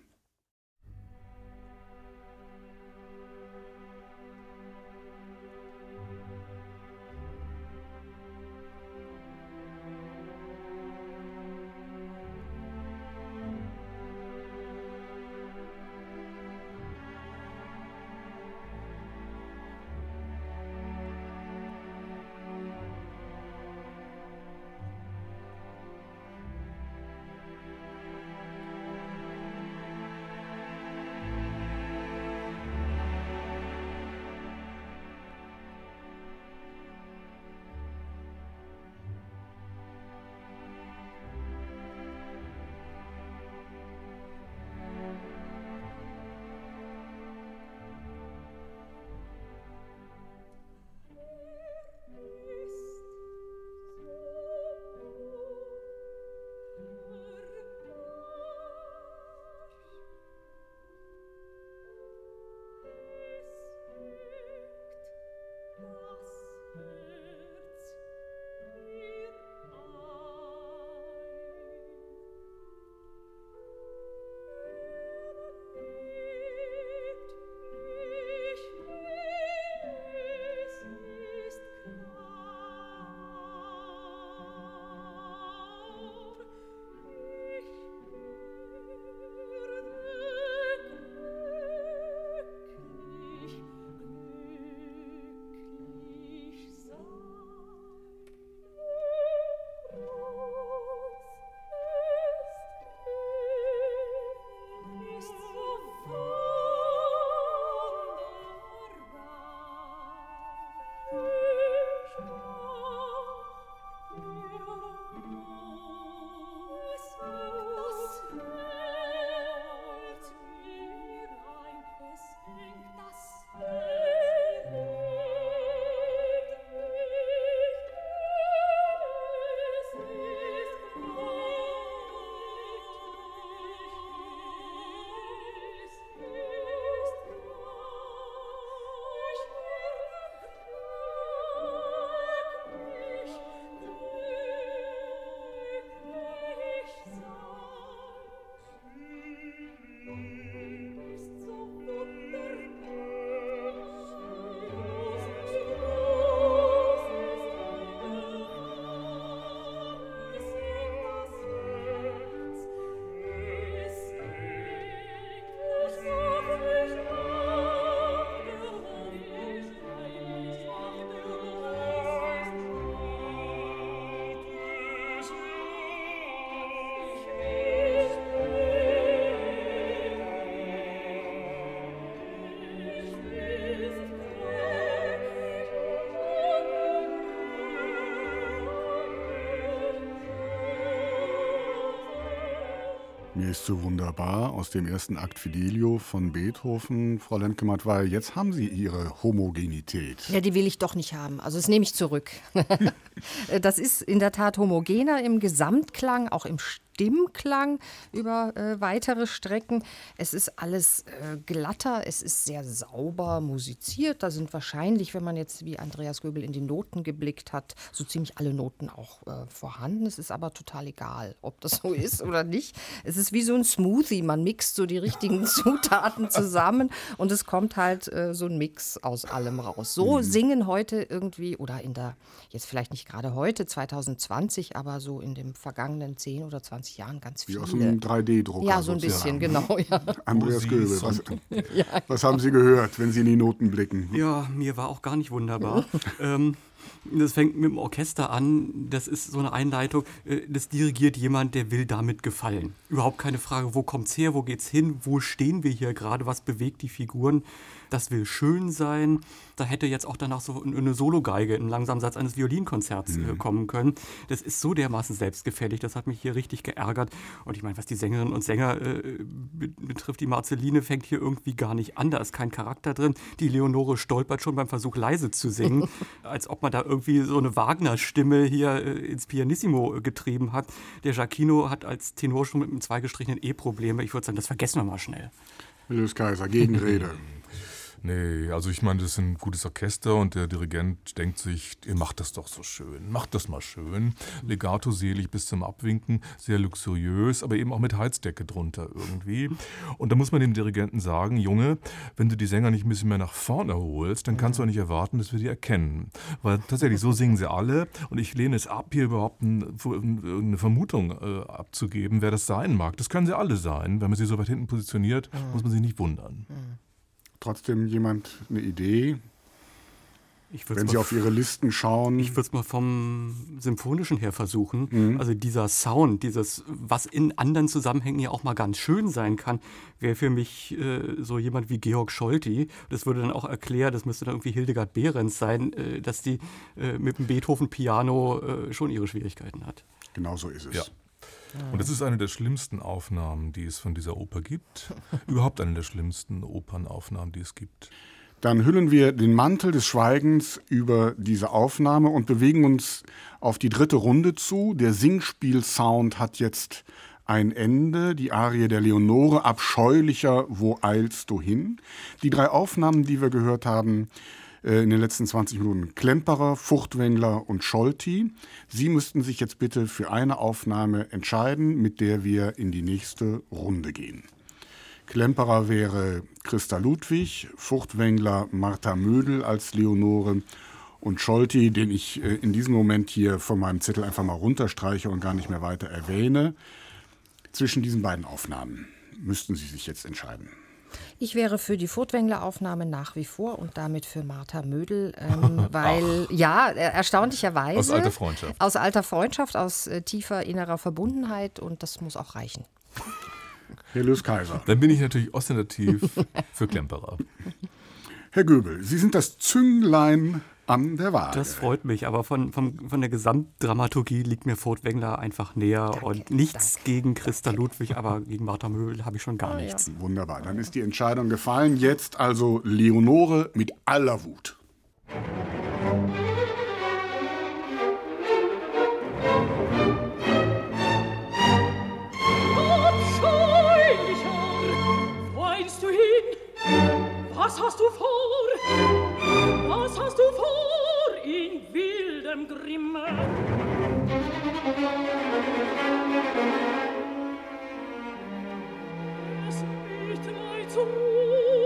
Ist so wunderbar aus dem ersten Akt Fidelio von Beethoven, Frau Lemke-Matt, weil jetzt haben Sie Ihre Homogenität. Ja, die will ich doch nicht haben. Also das nehme ich zurück. [laughs] das ist in der Tat homogener im Gesamtklang, auch im Stil. Stimmklang über äh, weitere Strecken. Es ist alles äh, glatter, es ist sehr sauber musiziert. Da sind wahrscheinlich, wenn man jetzt wie Andreas Göbel in die Noten geblickt hat, so ziemlich alle Noten auch äh, vorhanden. Es ist aber total egal, ob das so [laughs] ist oder nicht. Es ist wie so ein Smoothie. Man mixt so die richtigen [laughs] Zutaten zusammen und es kommt halt äh, so ein Mix aus allem raus. So mhm. singen heute irgendwie oder in der, jetzt vielleicht nicht gerade heute, 2020, aber so in den vergangenen 10 oder 20 20 Jahren ganz viele. Wie aus einem 3D-Drucker. Ja, so ein bisschen, genau. Ja. [laughs] Andreas Göbel, was, [laughs] ja. was, haben Sie gehört, wenn Sie in die Noten blicken? Ja, mir war auch gar nicht wunderbar. [laughs] ähm, das fängt mit dem Orchester an. Das ist so eine Einleitung. Äh, das dirigiert jemand, der will damit gefallen. Überhaupt keine Frage, wo kommt es her, wo geht's hin, wo stehen wir hier gerade, was bewegt die Figuren das will schön sein. Da hätte jetzt auch danach so eine Sologeige im langsamen Satz eines Violinkonzerts äh, mhm. kommen können. Das ist so dermaßen selbstgefällig, das hat mich hier richtig geärgert. Und ich meine, was die Sängerinnen und Sänger äh, betrifft, die Marceline fängt hier irgendwie gar nicht an, da ist kein Charakter drin. Die Leonore stolpert schon beim Versuch leise zu singen, [laughs] als ob man da irgendwie so eine Wagner-Stimme hier äh, ins Pianissimo äh, getrieben hat. Der Giacchino hat als Tenor schon mit einem zweigestrichenen E Probleme. Ich würde sagen, das vergessen wir mal schnell. Julius Kaiser, Gegenrede. [laughs] Nee, also ich meine, das ist ein gutes Orchester und der Dirigent denkt sich, ihr macht das doch so schön, macht das mal schön. Legato selig bis zum Abwinken, sehr luxuriös, aber eben auch mit Heizdecke drunter irgendwie. Und da muss man dem Dirigenten sagen, Junge, wenn du die Sänger nicht ein bisschen mehr nach vorne holst, dann kannst du auch nicht erwarten, dass wir die erkennen. Weil tatsächlich, so singen sie alle und ich lehne es ab, hier überhaupt eine Vermutung äh, abzugeben, wer das sein mag. Das können sie alle sein. Wenn man sie so weit hinten positioniert, muss man sich nicht wundern. Trotzdem jemand eine Idee? Wenn Sie auf Ihre Listen schauen. Ich würde es mal vom Symphonischen her versuchen. Mhm. Also dieser Sound, dieses, was in anderen Zusammenhängen ja auch mal ganz schön sein kann, wäre für mich äh, so jemand wie Georg Scholti. Das würde dann auch erklären, das müsste dann irgendwie Hildegard Behrens sein, äh, dass die äh, mit dem Beethoven-Piano äh, schon ihre Schwierigkeiten hat. Genau so ist es. Ja. Und das ist eine der schlimmsten Aufnahmen, die es von dieser Oper gibt. [laughs] Überhaupt eine der schlimmsten Opernaufnahmen, die es gibt. Dann hüllen wir den Mantel des Schweigens über diese Aufnahme und bewegen uns auf die dritte Runde zu. Der Singspielsound hat jetzt ein Ende, die Arie der Leonore, abscheulicher, wo eilst du hin? Die drei Aufnahmen, die wir gehört haben, in den letzten 20 Minuten Klemperer, Furtwängler und Scholti. Sie müssten sich jetzt bitte für eine Aufnahme entscheiden, mit der wir in die nächste Runde gehen. Klemperer wäre Christa Ludwig, Furtwängler Martha Mödel als Leonore und Scholti, den ich äh, in diesem Moment hier von meinem Zettel einfach mal runterstreiche und gar nicht mehr weiter erwähne. Zwischen diesen beiden Aufnahmen müssten Sie sich jetzt entscheiden. Ich wäre für die Furtwängler-Aufnahme nach wie vor und damit für Martha Mödel, ähm, [laughs] weil, Ach. ja, erstaunlicherweise. Aus alter Freundschaft. Aus alter Freundschaft, aus äh, tiefer innerer Verbundenheit und das muss auch reichen. Herr Lös Kaiser. Dann bin ich natürlich ostentativ für Klemperer. Herr Göbel, Sie sind das Zünglein an der Waage. Das freut mich, aber von, von, von der Gesamtdramaturgie liegt mir Furtwängler einfach näher danke, und nichts danke. gegen Christa Ludwig, aber gegen Martha Möbel habe ich schon gar oh, nichts. Ja. Wunderbar, dann ist die Entscheidung gefallen. Jetzt also Leonore mit aller Wut. Was hast du vor? Was hast du vor in wildem Grimme? Es nicht mein Ruf. Der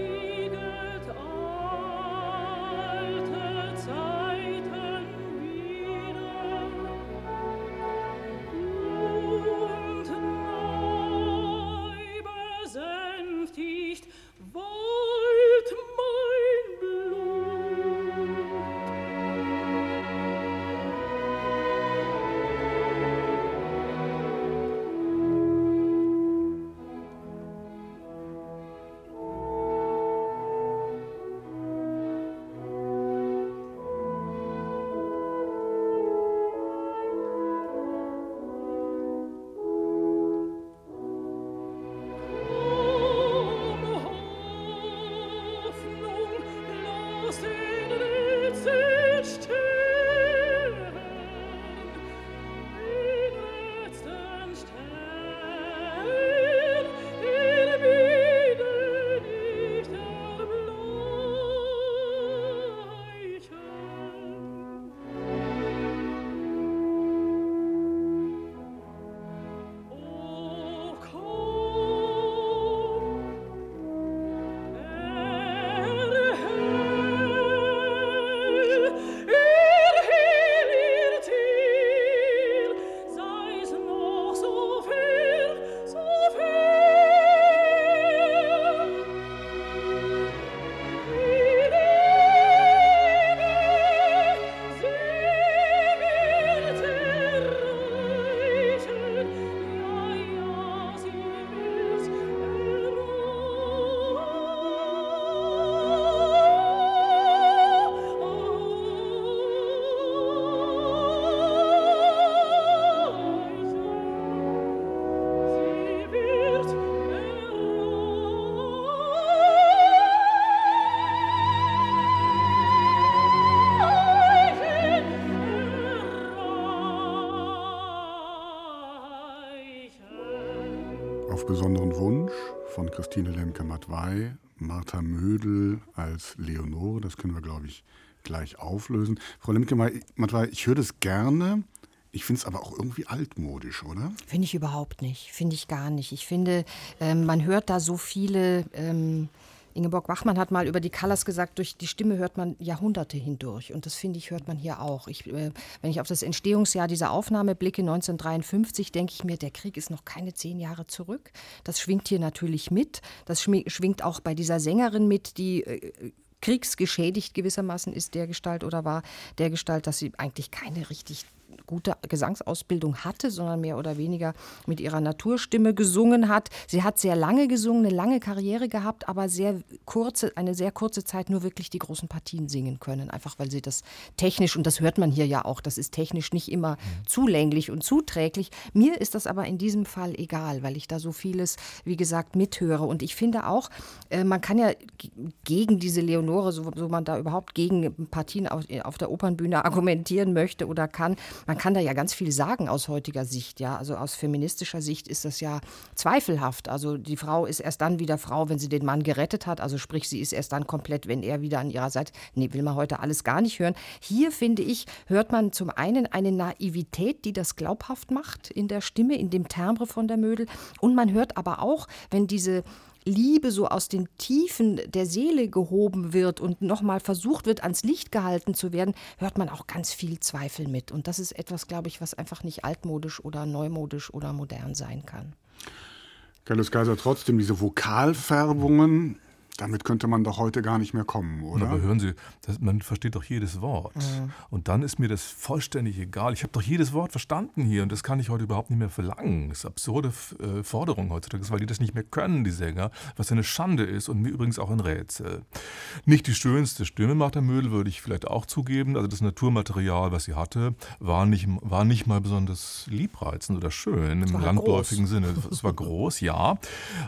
be besonderen Wunsch von Christine Lemke-Matwei, Martha Mödel als Leonore, das können wir, glaube ich, gleich auflösen. Frau Lemke-Matwei, ich höre das gerne. Ich finde es aber auch irgendwie altmodisch, oder? Finde ich überhaupt nicht. Finde ich gar nicht. Ich finde, ähm, man hört da so viele. Ähm, Ingeborg Wachmann hat mal über die Colors gesagt, durch die Stimme hört man Jahrhunderte hindurch. Und das finde ich, hört man hier auch. Ich, äh, wenn ich auf das Entstehungsjahr dieser Aufnahme blicke, 1953, denke ich mir, der Krieg ist noch keine zehn Jahre zurück. Das schwingt hier natürlich mit. Das schwingt auch bei dieser Sängerin mit, die äh, kriegsgeschädigt gewissermaßen ist der Gestalt oder war der Gestalt, dass sie eigentlich keine richtig gute Gesangsausbildung hatte, sondern mehr oder weniger mit ihrer Naturstimme gesungen hat. Sie hat sehr lange gesungen, eine lange Karriere gehabt, aber sehr kurze, eine sehr kurze Zeit nur wirklich die großen Partien singen können. Einfach weil sie das technisch, und das hört man hier ja auch, das ist technisch nicht immer zulänglich und zuträglich. Mir ist das aber in diesem Fall egal, weil ich da so vieles, wie gesagt, mithöre. Und ich finde auch, äh, man kann ja gegen diese Leonore, so, so man da überhaupt gegen Partien auf, auf der Opernbühne argumentieren möchte oder kann, man kann da ja ganz viel sagen aus heutiger Sicht. Ja, also aus feministischer Sicht ist das ja zweifelhaft. Also die Frau ist erst dann wieder Frau, wenn sie den Mann gerettet hat. Also sprich, sie ist erst dann komplett, wenn er wieder an ihrer Seite. Nee, will man heute alles gar nicht hören. Hier finde ich, hört man zum einen eine Naivität, die das glaubhaft macht in der Stimme, in dem Timbre von der Mödel. Und man hört aber auch, wenn diese Liebe so aus den Tiefen der Seele gehoben wird und nochmal versucht wird, ans Licht gehalten zu werden, hört man auch ganz viel Zweifel mit. Und das ist etwas, glaube ich, was einfach nicht altmodisch oder neumodisch oder modern sein kann. Carlos Kaiser, trotzdem diese Vokalfärbungen, damit könnte man doch heute gar nicht mehr kommen, oder? aber hören Sie, das, man versteht doch jedes Wort. Mhm. Und dann ist mir das vollständig egal. Ich habe doch jedes Wort verstanden hier und das kann ich heute überhaupt nicht mehr verlangen. Das ist eine absurde äh, Forderung heutzutage, weil die das nicht mehr können, die Sänger, was eine Schande ist und mir übrigens auch ein Rätsel. Nicht die schönste Stimme Martha Mödel, würde ich vielleicht auch zugeben. Also das Naturmaterial, was sie hatte, war nicht, war nicht mal besonders liebreizend oder schön im landläufigen groß. Sinne. Es war groß, ja.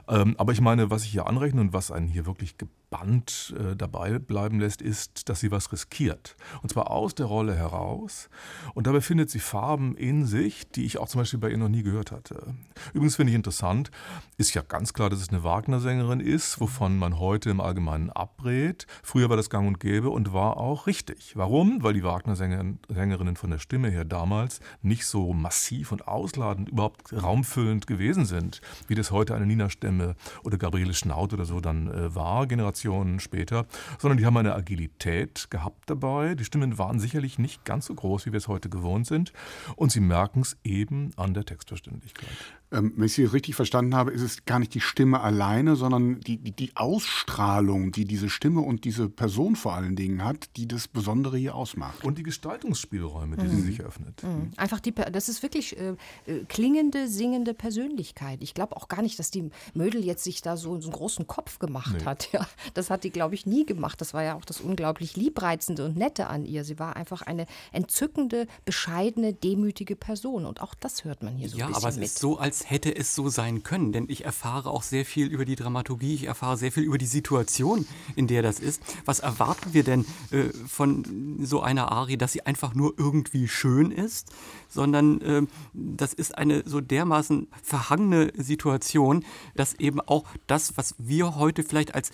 Ähm, aber ich meine, was ich hier anrechne und was einen hier wirklich wirklich gebannt äh, dabei bleiben lässt, ist, dass sie was riskiert. Und zwar aus der Rolle heraus. Und dabei findet sie Farben in sich, die ich auch zum Beispiel bei ihr noch nie gehört hatte. Übrigens finde ich interessant, ist ja ganz klar, dass es eine Wagner-Sängerin ist, wovon man heute im Allgemeinen abrät. Früher war das gang und gäbe und war auch richtig. Warum? Weil die Wagner-Sängerinnen von der Stimme her damals nicht so massiv und ausladend, überhaupt raumfüllend gewesen sind, wie das heute eine Nina Stemme oder Gabriele Schnaut oder so dann äh, war paar Generationen später, sondern die haben eine Agilität gehabt dabei. Die Stimmen waren sicherlich nicht ganz so groß, wie wir es heute gewohnt sind. Und sie merken es eben an der Textverständlichkeit. Ähm, wenn ich Sie richtig verstanden habe, ist es gar nicht die Stimme alleine, sondern die, die, die, Ausstrahlung, die diese Stimme und diese Person vor allen Dingen hat, die das Besondere hier ausmacht. Und die Gestaltungsspielräume, die mhm. sie sich öffnet. Mhm. Einfach die, das ist wirklich äh, äh, klingende, singende Persönlichkeit. Ich glaube auch gar nicht, dass die Mödel jetzt sich da so, so einen großen Kopf gemacht nee. hat. [laughs] Ja, das hat die, glaube ich, nie gemacht. Das war ja auch das unglaublich liebreizende und nette an ihr. Sie war einfach eine entzückende, bescheidene, demütige Person. Und auch das hört man hier so ja, ein bisschen aber es mit. ist so, als hätte es so sein können. Denn ich erfahre auch sehr viel über die Dramaturgie, ich erfahre sehr viel über die Situation, in der das ist. Was erwarten wir denn äh, von so einer Ari, dass sie einfach nur irgendwie schön ist, sondern äh, das ist eine so dermaßen verhangene Situation, dass eben auch das, was wir heute vielleicht als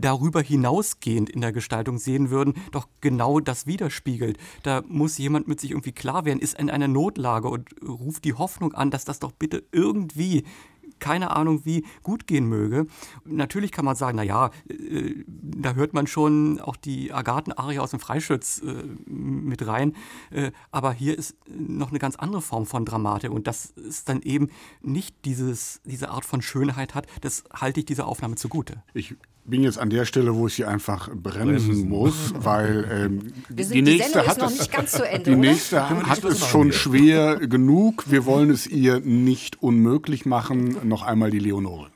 darüber hinausgehend in der Gestaltung sehen würden, doch genau das widerspiegelt. Da muss jemand mit sich irgendwie klar werden, ist in einer Notlage und ruft die Hoffnung an, dass das doch bitte irgendwie keine Ahnung wie gut gehen möge. Natürlich kann man sagen, na ja, äh, da hört man schon auch die Agathen-Arie aus dem Freischütz äh, mit rein. Äh, aber hier ist noch eine ganz andere Form von Dramatik und das ist dann eben nicht dieses, diese Art von Schönheit hat. Das halte ich dieser Aufnahme zugute. Ich bin jetzt an der Stelle, wo ich sie einfach bremsen, muss, weil [laughs] ähm, sind, die nächste hat es, Ende, die nächste hat es [laughs] schon schwer genug. Wir wollen es ihr nicht unmöglich machen. Noch einmal die Leonore.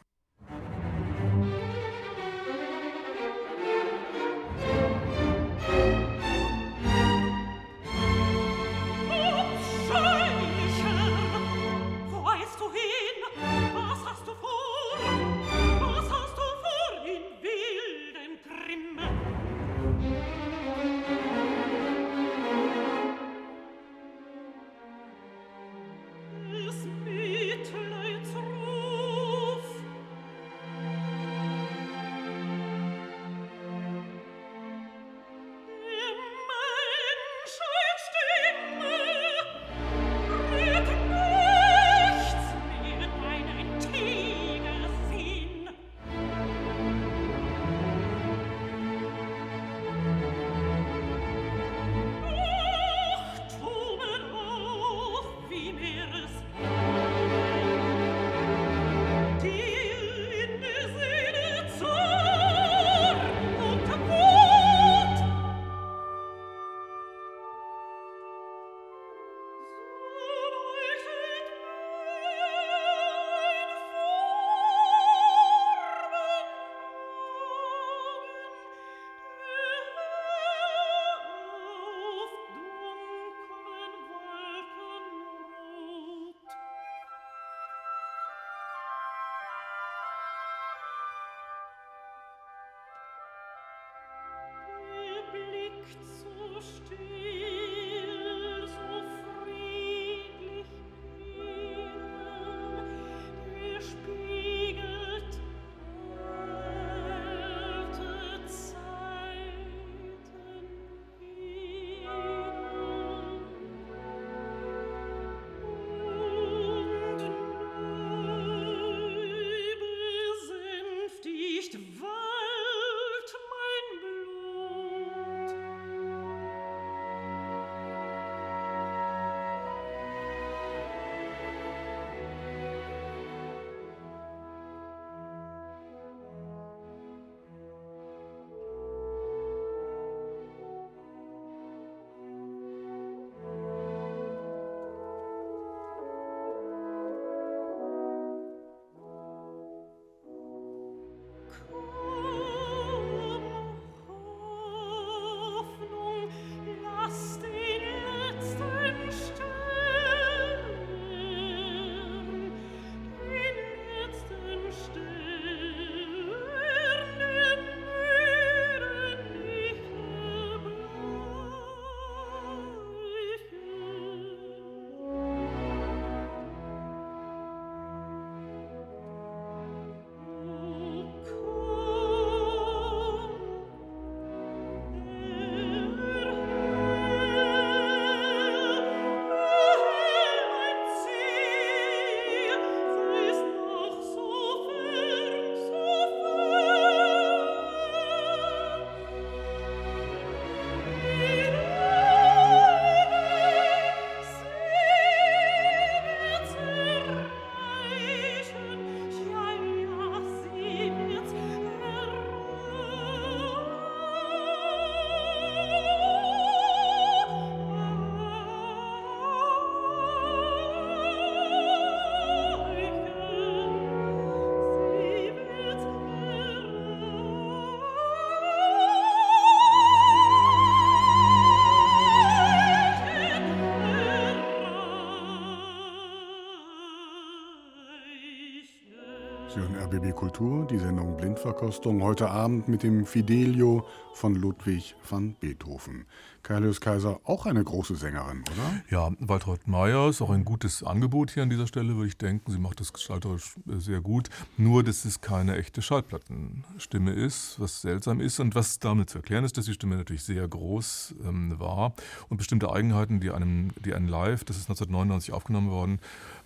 RBB Kultur, die Sendung Blindverkostung, heute Abend mit dem Fidelio von Ludwig van Beethoven. Carlos Kaiser, auch eine große Sängerin, oder? Ja, Waltraud Meyer ist auch ein gutes Angebot hier an dieser Stelle, würde ich denken. Sie macht das gestalterisch äh, sehr gut. Nur, dass es keine echte Schallplattenstimme ist, was seltsam ist und was damit zu erklären ist, dass die Stimme natürlich sehr groß ähm, war und bestimmte Eigenheiten, die einem, die einen live, das ist 1999 aufgenommen worden,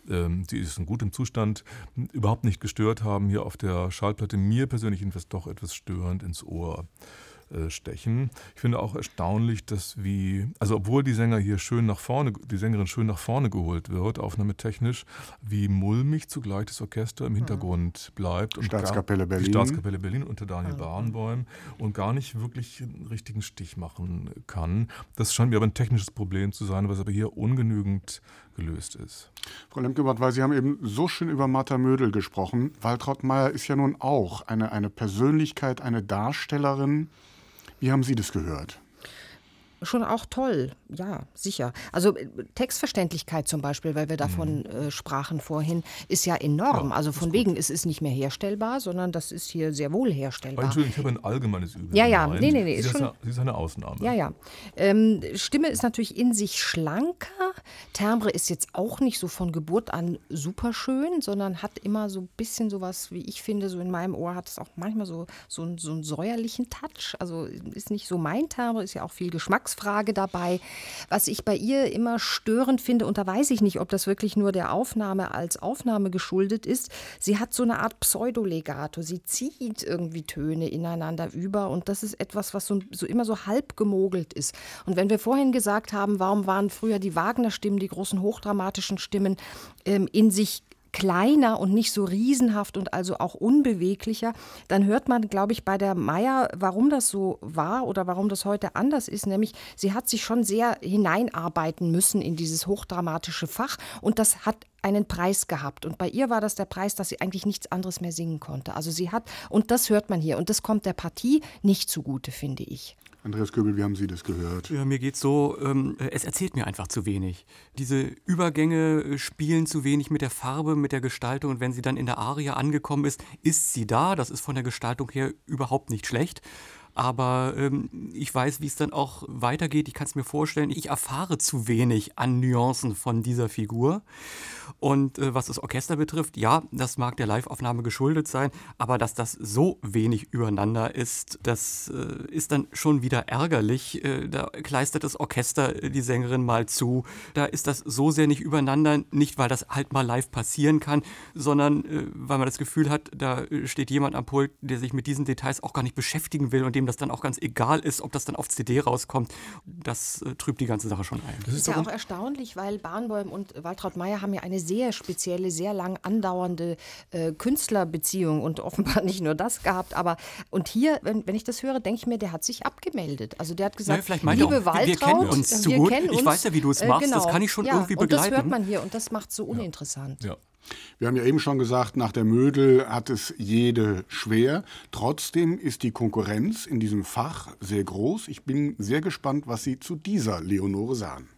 die ist in gutem Zustand, überhaupt nicht gestört haben. Hier auf der Schallplatte mir persönlich jedenfalls doch etwas störend ins Ohr äh, stechen. Ich finde auch erstaunlich, dass wie, also obwohl die Sänger hier schön nach vorne, die Sängerin schön nach vorne geholt wird, aufnahmetechnisch, wie mulmig zugleich das Orchester im Hintergrund bleibt. Und Staatskapelle Berlin. Die Staatskapelle Berlin unter Daniel mhm. Barenboim und gar nicht wirklich einen richtigen Stich machen kann. Das scheint mir aber ein technisches Problem zu sein, was aber hier ungenügend gelöst ist. Frau Lemkebart, weil Sie haben eben so schön über Martha Mödel gesprochen. Waltraud Meyer ist ja nun auch eine, eine Persönlichkeit, eine Darstellerin. Wie haben Sie das gehört? Schon auch toll, ja, sicher. Also äh, Textverständlichkeit zum Beispiel, weil wir davon mhm. äh, sprachen vorhin, ist ja enorm. Ja, also von wegen, es ist nicht mehr herstellbar, sondern das ist hier sehr wohl herstellbar. Entschuldigung, ich habe ein allgemeines Übel. Ja, ja, nee, nee, nee. Sie ist, schon, eine, ist eine Ausnahme. Ja, ja. Ähm, Stimme ist natürlich in sich schlanker. Timbre ist jetzt auch nicht so von Geburt an super schön, sondern hat immer so ein bisschen sowas, wie ich finde, so in meinem Ohr hat es auch manchmal so, so, so einen säuerlichen Touch. Also ist nicht so mein Timbre, ist ja auch viel Geschmack Geschmacksfrage dabei. Was ich bei ihr immer störend finde, und da weiß ich nicht, ob das wirklich nur der Aufnahme als Aufnahme geschuldet ist, sie hat so eine Art Pseudolegato. Sie zieht irgendwie Töne ineinander über und das ist etwas, was so, so immer so halb gemogelt ist. Und wenn wir vorhin gesagt haben, warum waren früher die Wagner-Stimmen, die großen hochdramatischen Stimmen ähm, in sich kleiner und nicht so riesenhaft und also auch unbeweglicher, dann hört man, glaube ich, bei der Meier, warum das so war oder warum das heute anders ist, nämlich sie hat sich schon sehr hineinarbeiten müssen in dieses hochdramatische Fach und das hat einen Preis gehabt. Und bei ihr war das der Preis, dass sie eigentlich nichts anderes mehr singen konnte. Also sie hat, und das hört man hier, und das kommt der Partie nicht zugute, finde ich. Andreas Göbel, wie haben Sie das gehört? Ja, mir geht so, ähm, es erzählt mir einfach zu wenig. Diese Übergänge äh, spielen zu wenig mit der Farbe, mit der Gestaltung und wenn sie dann in der Aria angekommen ist, ist sie da. Das ist von der Gestaltung her überhaupt nicht schlecht. Aber ähm, ich weiß, wie es dann auch weitergeht. Ich kann es mir vorstellen, ich erfahre zu wenig an Nuancen von dieser Figur. Und äh, was das Orchester betrifft, ja, das mag der Live-Aufnahme geschuldet sein, aber dass das so wenig übereinander ist, das äh, ist dann schon wieder ärgerlich. Äh, da kleistert das Orchester äh, die Sängerin mal zu. Da ist das so sehr nicht übereinander, nicht weil das halt mal live passieren kann, sondern äh, weil man das Gefühl hat, da äh, steht jemand am Pult, der sich mit diesen Details auch gar nicht beschäftigen will und dem das dann auch ganz egal ist, ob das dann auf CD rauskommt, das äh, trübt die ganze Sache schon ein. Das ist, ja auch erstaunlich, weil Barnbäum und Waltraud Meyer haben ja eine sehr spezielle, sehr lang andauernde äh, Künstlerbeziehung und offenbar [laughs] nicht nur das gehabt. Aber und hier, wenn, wenn ich das höre, denke ich mir, der hat sich abgemeldet. Also der hat gesagt, naja, liebe auch, Waltraud, wir kennen uns zu gut. Ich weiß ja, wie du es machst. Äh, genau. Das kann ich schon ja, irgendwie begleiten. Und das hört man hier und das macht es so uninteressant. Ja. Wir haben ja eben schon gesagt, nach der Mödel hat es jede schwer. Trotzdem ist die Konkurrenz in diesem Fach sehr groß. Ich bin sehr gespannt, was Sie zu dieser Leonore sagen.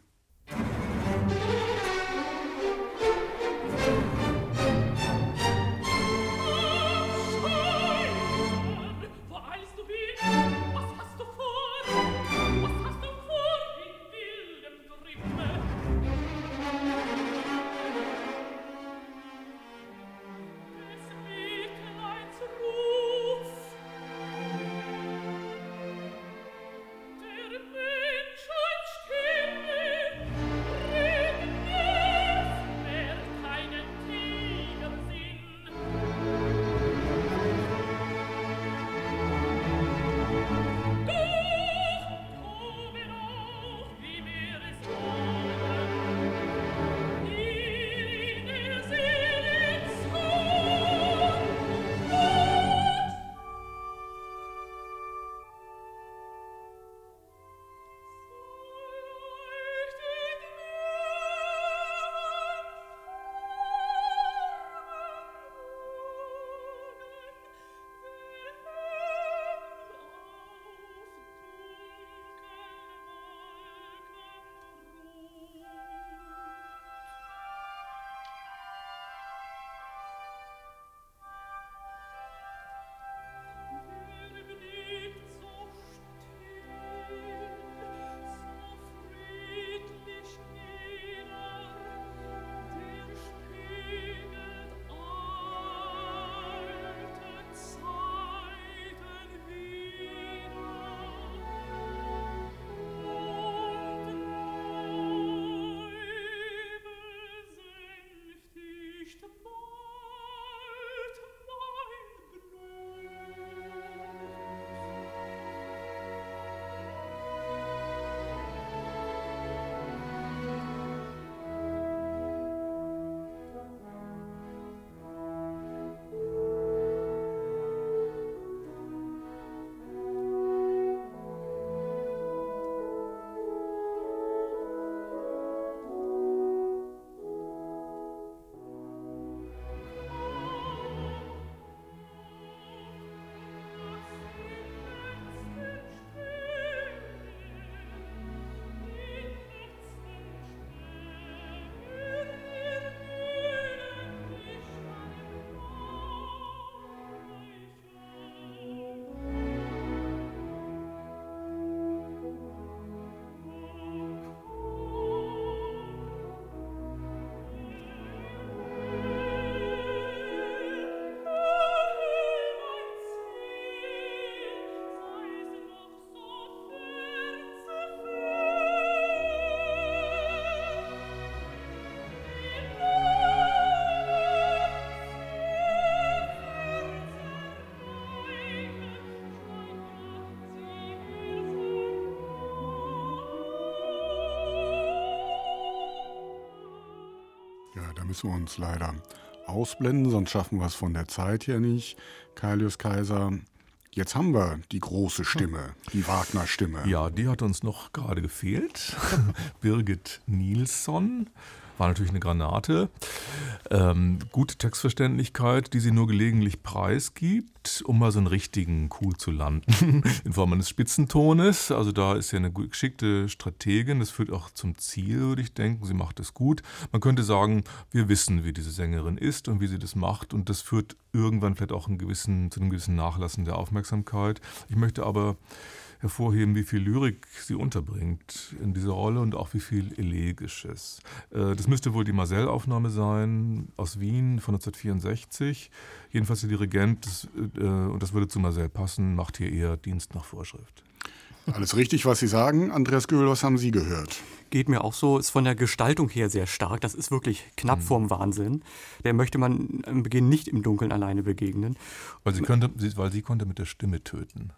Müssen uns leider ausblenden, sonst schaffen wir es von der Zeit her nicht. Kailius Kaiser, jetzt haben wir die große Stimme, die Wagner-Stimme. Ja, die hat uns noch gerade gefehlt. [laughs] Birgit Nilsson war natürlich eine Granate. Ähm, gute Textverständlichkeit, die sie nur gelegentlich preisgibt, um mal so einen richtigen Coup zu landen [laughs] in Form eines Spitzentones. Also da ist sie eine geschickte Strategin. Das führt auch zum Ziel, würde ich denken. Sie macht es gut. Man könnte sagen, wir wissen, wie diese Sängerin ist und wie sie das macht. Und das führt irgendwann vielleicht auch einen gewissen, zu einem gewissen Nachlassen der Aufmerksamkeit. Ich möchte aber hervorheben, wie viel Lyrik sie unterbringt in dieser Rolle und auch wie viel Elegisches. Äh, das müsste wohl die Marcel-Aufnahme sein aus Wien von 1964. Jedenfalls der Dirigent, äh, und das würde zu Marcel passen, macht hier eher Dienst nach Vorschrift. Alles richtig, was Sie sagen. Andreas Göhl, was haben Sie gehört? Geht mir auch so, ist von der Gestaltung her sehr stark. Das ist wirklich knapp mhm. vorm Wahnsinn. Der möchte man am Beginn nicht im Dunkeln alleine begegnen. Weil sie, könnte, weil sie konnte mit der Stimme töten.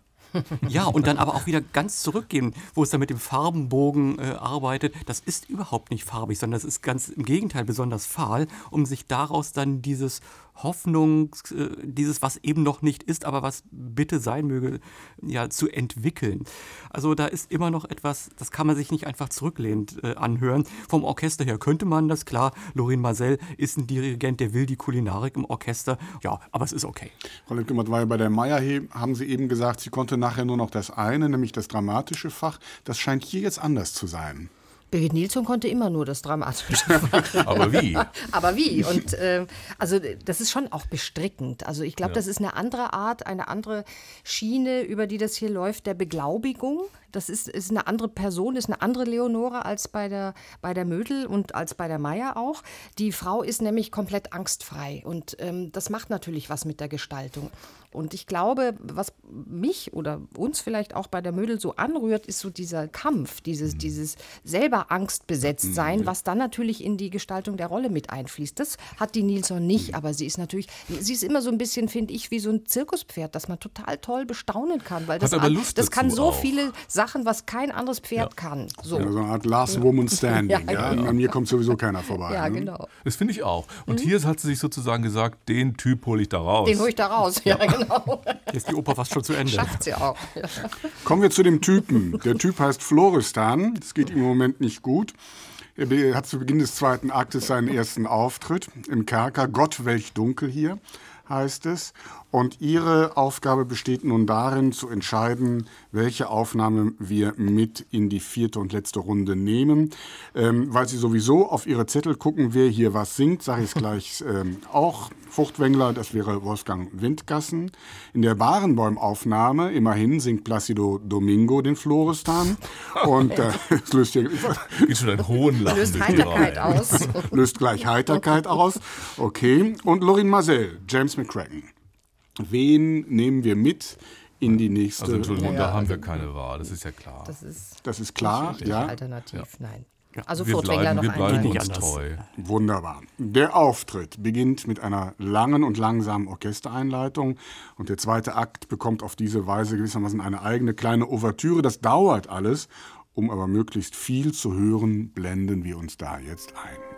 Ja, und dann aber auch wieder ganz zurückgehen, wo es dann mit dem Farbenbogen äh, arbeitet. Das ist überhaupt nicht farbig, sondern das ist ganz im Gegenteil besonders fahl, um sich daraus dann dieses Hoffnung, äh, dieses, was eben noch nicht ist, aber was bitte sein möge, ja, zu entwickeln. Also da ist immer noch etwas, das kann man sich nicht einfach zurücklehnend äh, anhören. Vom Orchester her könnte man das, klar. Lorin Marcel ist ein Dirigent, der will die Kulinarik im Orchester. Ja, aber es ist okay. Frau Lemke-Matt bei der Meier haben Sie eben gesagt, sie konnte nachher nur noch das eine, nämlich das dramatische Fach. Das scheint hier jetzt anders zu sein. Birgit Nilsson konnte immer nur das Dramatische. [laughs] Aber wie? [laughs] Aber wie? Und äh, also das ist schon auch bestrickend. Also ich glaube, ja. das ist eine andere Art, eine andere Schiene, über die das hier läuft, der Beglaubigung. Das ist, ist eine andere Person, ist eine andere Leonore als bei der, bei der Mödel und als bei der Meier auch. Die Frau ist nämlich komplett angstfrei und ähm, das macht natürlich was mit der Gestaltung. Und ich glaube, was mich oder uns vielleicht auch bei der Mödel so anrührt, ist so dieser Kampf, dieses, mhm. dieses selber angstbesetzt sein, mhm. was dann natürlich in die Gestaltung der Rolle mit einfließt. Das hat die Nilsson nicht, mhm. aber sie ist natürlich, sie ist immer so ein bisschen, finde ich, wie so ein Zirkuspferd, das man total toll bestaunen kann, weil das, das kann so auch. viele Sachen, was kein anderes Pferd ja. kann. So. Ja, so eine Art Last Woman Standing. [laughs] ja, ja. Genau. An mir kommt sowieso keiner vorbei. Ja, ne? genau. Das finde ich auch. Und mhm. hier hat sie sich sozusagen gesagt, den Typ hole ich da raus. Den hole ich da raus, [laughs] ja, genau. Hier ist die Oper fast schon zu Ende. Schafft sie auch. Kommen wir zu dem Typen. Der Typ heißt Floristan. Das geht ihm im Moment nicht gut. Er hat zu Beginn des zweiten Aktes seinen ersten Auftritt im Kerker. Gott, welch dunkel hier, heißt es. Und ihre Aufgabe besteht nun darin, zu entscheiden, welche Aufnahme wir mit in die vierte und letzte Runde nehmen. Ähm, weil Sie sowieso auf Ihre Zettel gucken, wer hier was singt, sage ich es gleich [laughs] ähm, auch. Fruchtwängler, das wäre Wolfgang Windgassen. In der Barenbäum-Aufnahme, immerhin, singt Placido Domingo den Florestan. Und äh, [laughs] [laughs] es löst hier schon einen hohen Lachen löst Heiterkeit aus. löst gleich Heiterkeit aus. Okay. Und Lorin Marcel, James McCracken. Wen nehmen wir mit in die nächste? Also Entschuldigung, ja, da haben wir keine Wahl, das ist ja klar. Das ist, das ist klar, ja. Alternativ, ja. nein. Also wir bleiben, noch wir bleiben uns treu. Wunderbar. Der Auftritt beginnt mit einer langen und langsamen Orchestereinleitung und der zweite Akt bekommt auf diese Weise gewissermaßen eine eigene kleine Ouvertüre. Das dauert alles, um aber möglichst viel zu hören, blenden wir uns da jetzt ein.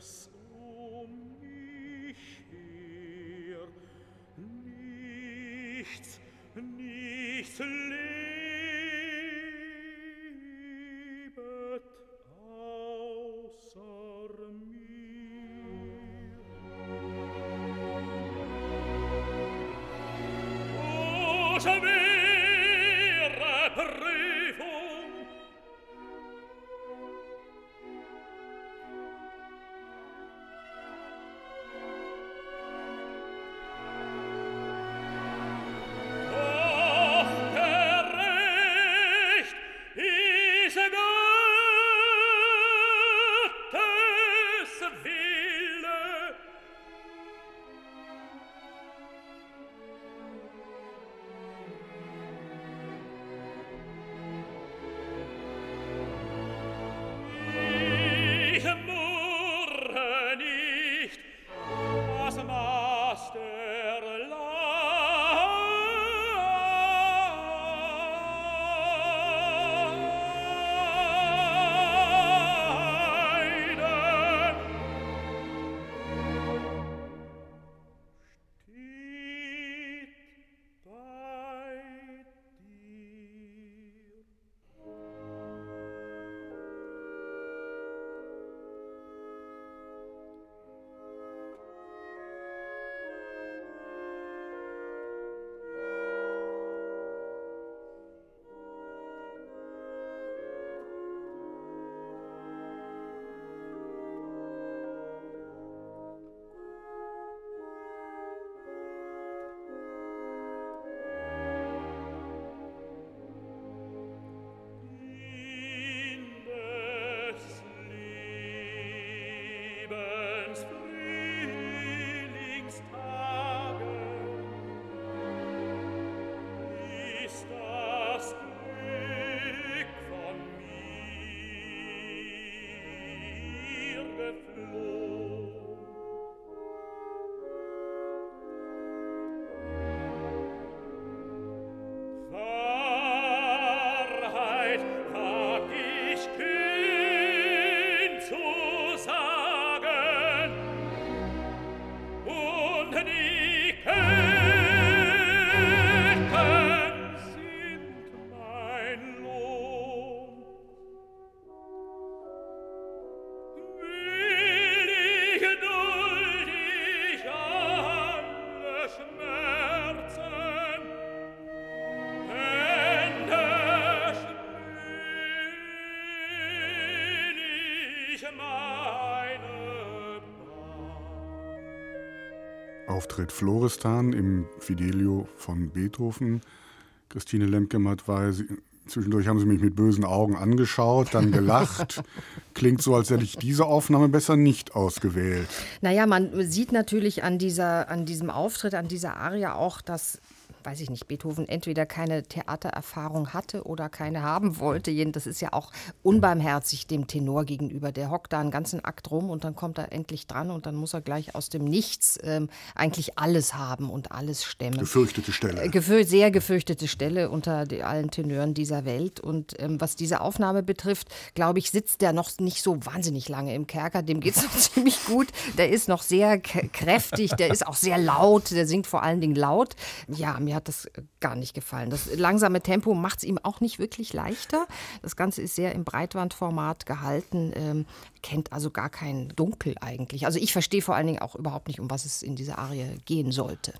es um mich hier. Nichts, nichts lebt. Auftritt Florestan im Fidelio von Beethoven. Christine Lemke-Matwei, zwischendurch haben Sie mich mit bösen Augen angeschaut, dann [laughs] gelacht. Klingt so, als hätte ich diese Aufnahme besser nicht ausgewählt. Naja, man sieht natürlich an, dieser, an diesem Auftritt, an dieser Aria auch, dass weiß ich nicht, Beethoven entweder keine Theatererfahrung hatte oder keine haben wollte. Das ist ja auch unbarmherzig dem Tenor gegenüber. Der hockt da einen ganzen Akt rum und dann kommt er endlich dran und dann muss er gleich aus dem Nichts ähm, eigentlich alles haben und alles stemmen. Gefürchtete Stelle. Äh, gefür sehr gefürchtete Stelle unter allen Tenören dieser Welt. Und ähm, was diese Aufnahme betrifft, glaube ich, sitzt der noch nicht so wahnsinnig lange im Kerker. Dem geht es noch [laughs] ziemlich gut. Der ist noch sehr kräftig, der ist auch sehr laut, der singt vor allen Dingen laut. Ja, mir mir hat das äh, gar nicht gefallen. Das langsame Tempo macht es ihm auch nicht wirklich leichter. Das Ganze ist sehr im Breitbandformat gehalten, ähm, kennt also gar kein Dunkel eigentlich. Also ich verstehe vor allen Dingen auch überhaupt nicht, um was es in dieser Arie gehen sollte.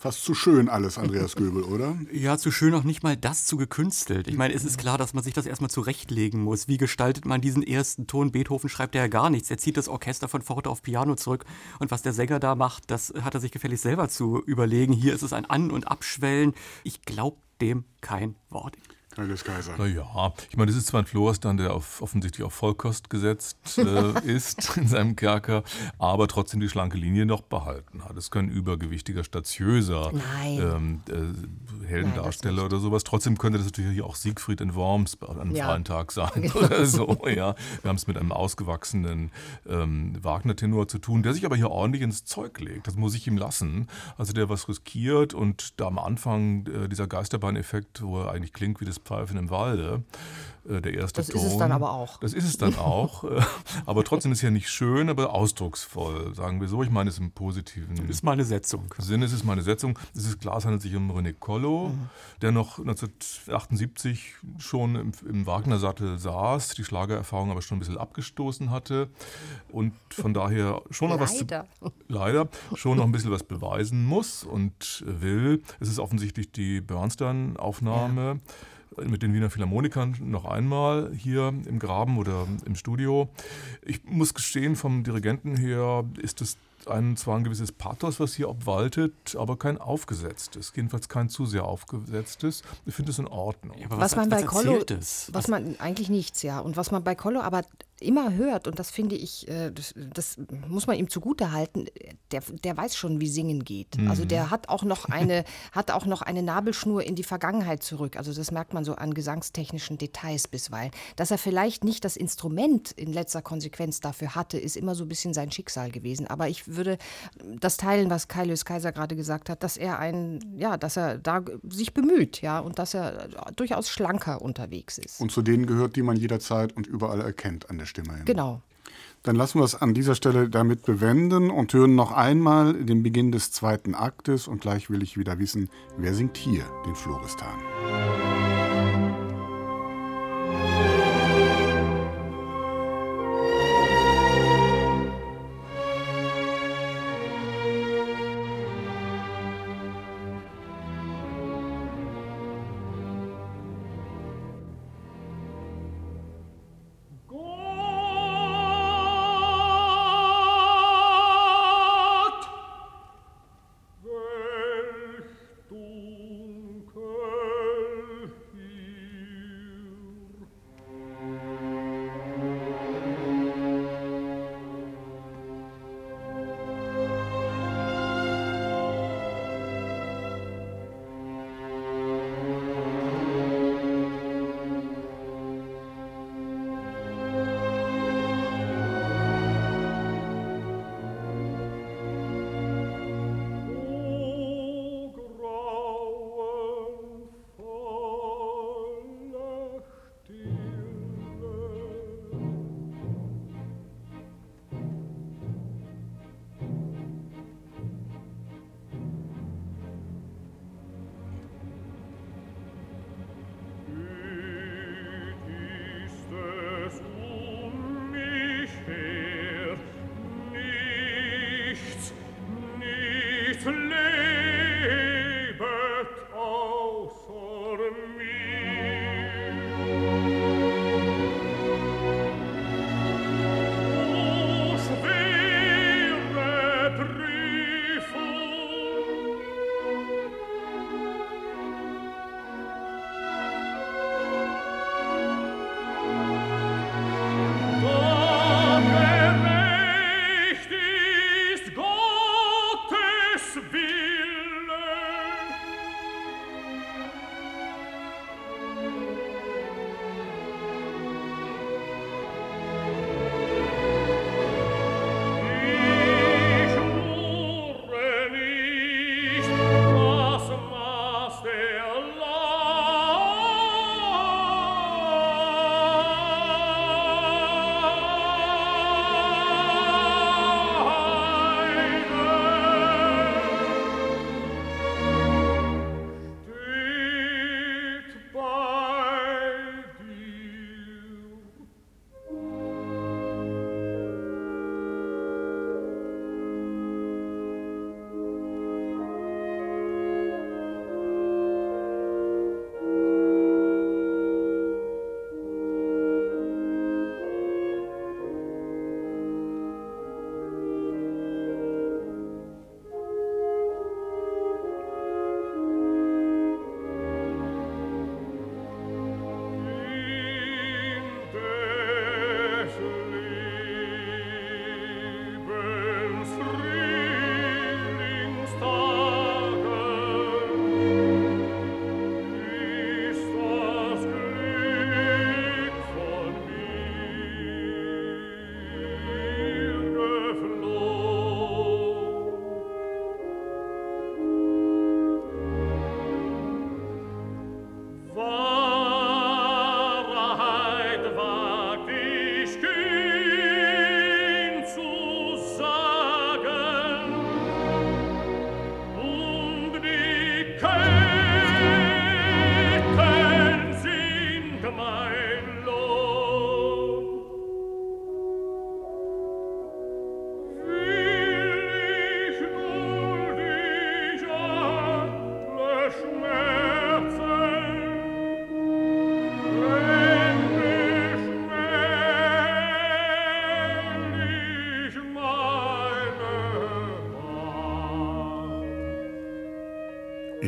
Fast zu schön alles, Andreas Göbel, oder? [laughs] Ja, zu schön auch nicht mal das zu gekünstelt. Ich meine, es ist klar, dass man sich das erstmal zurechtlegen muss. Wie gestaltet man diesen ersten Ton? Beethoven schreibt ja gar nichts. Er zieht das Orchester von Forte auf Piano zurück. Und was der Sänger da macht, das hat er sich gefällig selber zu überlegen. Hier ist es ein An- und Abschwellen. Ich glaube dem kein Wort. Alles Kaiser. Naja, ich meine, das ist zwar ein Florestan, der auf, offensichtlich auf Vollkost gesetzt äh, [laughs] ist in seinem Kerker, aber trotzdem die schlanke Linie noch behalten hat. Es können übergewichtiger, statiöser ähm, äh, Heldendarsteller oder sowas. Trotzdem könnte das natürlich auch Siegfried in Worms an einem ja. freien Tag sein [laughs] [laughs] oder so. Ja. Wir haben es mit einem ausgewachsenen ähm, Wagner-Tenor zu tun, der sich aber hier ordentlich ins Zeug legt. Das muss ich ihm lassen. Also der was riskiert und da am Anfang äh, dieser Geisterbahn-Effekt, wo er eigentlich klingt wie das Pfeifen im Walde. äh, der erste das Ton. Das ist es dann aber auch. Das ist es dann auch. Äh, aber trotzdem ist ja nicht schön, aber ausdrucksvoll, sagen wir so. Ich meine es im positiven Das ist meine Setzung. Sinn. Es ist meine Setzung. Es ist klar, es handelt sich um René Collo, mhm. der noch 1978 schon im, im Wagner-Sattel saß, die Schlagererfahrung aber schon ein bisschen abgestoßen hatte und von daher schon noch was leider schon noch ein bisschen was beweisen muss und will. Es ist offensichtlich die Bernstein-Aufnahme. Ja mit den Wiener Philharmonikern noch einmal hier im Graben oder im Studio. Ich muss gestehen, vom Dirigenten her ist es ein, zwar ein gewisses Pathos, was hier obwaltet, aber kein aufgesetztes. Jedenfalls kein zu sehr aufgesetztes. Ich finde es in Ordnung. Ja, was, was, man bei Kollo, was man eigentlich nichts, ja. Und was man bei Kollo aber immer hört, und das finde ich, äh, das, das, muss man ihm zugute halten, der, der weiß schon, wie Singen geht. Mhm. Also der hat auch noch [laughs] eine, hat auch noch eine Nabelschnur in die Vergangenheit zurück. Also das merkt man so an gesangstechnischen Details bisweilen. Dass er vielleicht nicht das Instrument in letzter Konsequenz dafür hatte, ist immer so ein bisschen sein Schicksal gewesen. Aber ich würde das teilen, was Kaius Kaiser gerade gesagt hat, dass er ein, ja, dass er da sich bemüht, ja, und dass er durchaus schlanker unterwegs ist. Und zu denen gehört, die man jederzeit und überall erkennt an der Stimme. Hin. Genau. Dann lassen wir es an dieser Stelle damit bewenden und hören noch einmal den Beginn des zweiten Aktes und gleich will ich wieder wissen, wer singt hier den Floristan.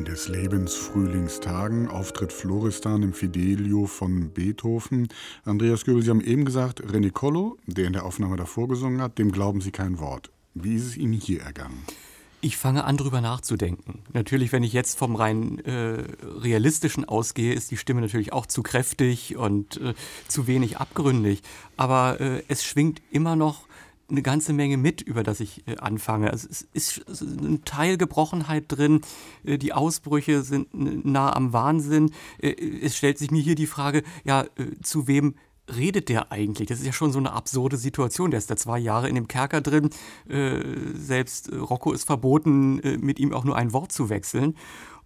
In des Lebens Frühlingstagen Auftritt Floristan im Fidelio von Beethoven. Andreas Göbel, Sie haben eben gesagt, René Collo, der in der Aufnahme davor gesungen hat, dem glauben Sie kein Wort. Wie ist es Ihnen hier ergangen? Ich fange an, drüber nachzudenken. Natürlich, wenn ich jetzt vom rein äh, realistischen ausgehe, ist die Stimme natürlich auch zu kräftig und äh, zu wenig abgründig. Aber äh, es schwingt immer noch eine ganze Menge mit, über das ich äh, anfange. Also es ist ein Teil Gebrochenheit drin, äh, die Ausbrüche sind nah am Wahnsinn. Äh, es stellt sich mir hier die Frage, ja, zu wem redet der eigentlich? Das ist ja schon so eine absurde Situation. Der ist da zwei Jahre in dem Kerker drin. Selbst Rocco ist verboten, mit ihm auch nur ein Wort zu wechseln.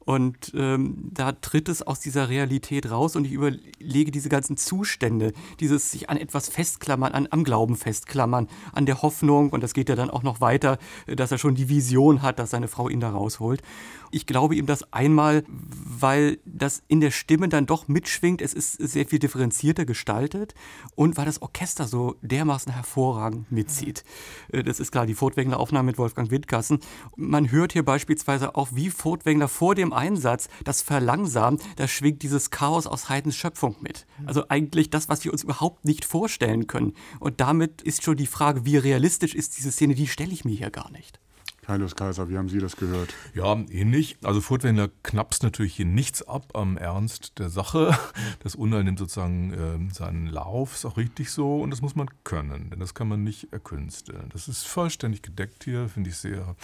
Und ähm, da tritt es aus dieser Realität raus und ich überlege diese ganzen Zustände, dieses sich an etwas festklammern, an, am Glauben festklammern, an der Hoffnung und das geht ja dann auch noch weiter, dass er schon die Vision hat, dass seine Frau ihn da rausholt. Ich glaube ihm das einmal, weil das in der Stimme dann doch mitschwingt. Es ist sehr viel differenzierter gestaltet und weil das Orchester so dermaßen hervorragend mitzieht. Äh, das ist klar, die Furtwängler Aufnahme mit Wolfgang Windkassen. Man hört hier beispielsweise auch, wie Furtwängler vor dem Einsatz das verlangsamt, da schwingt dieses Chaos aus Haydns Schöpfung mit. Also eigentlich das, was wir uns überhaupt nicht vorstellen können. Und damit ist schon die Frage, wie realistisch ist diese Szene, die stelle ich mir hier gar nicht. Kaius Kaiser, wie haben Sie das gehört? Ja, ähnlich. Also Furtwängler knappst natürlich hier nichts ab am Ernst der Sache. Das Unheil nimmt sozusagen äh, seinen Lauf, ist auch richtig so und das muss man können, denn das kann man nicht erkünsteln. Das ist vollständig gedeckt hier, finde ich sehr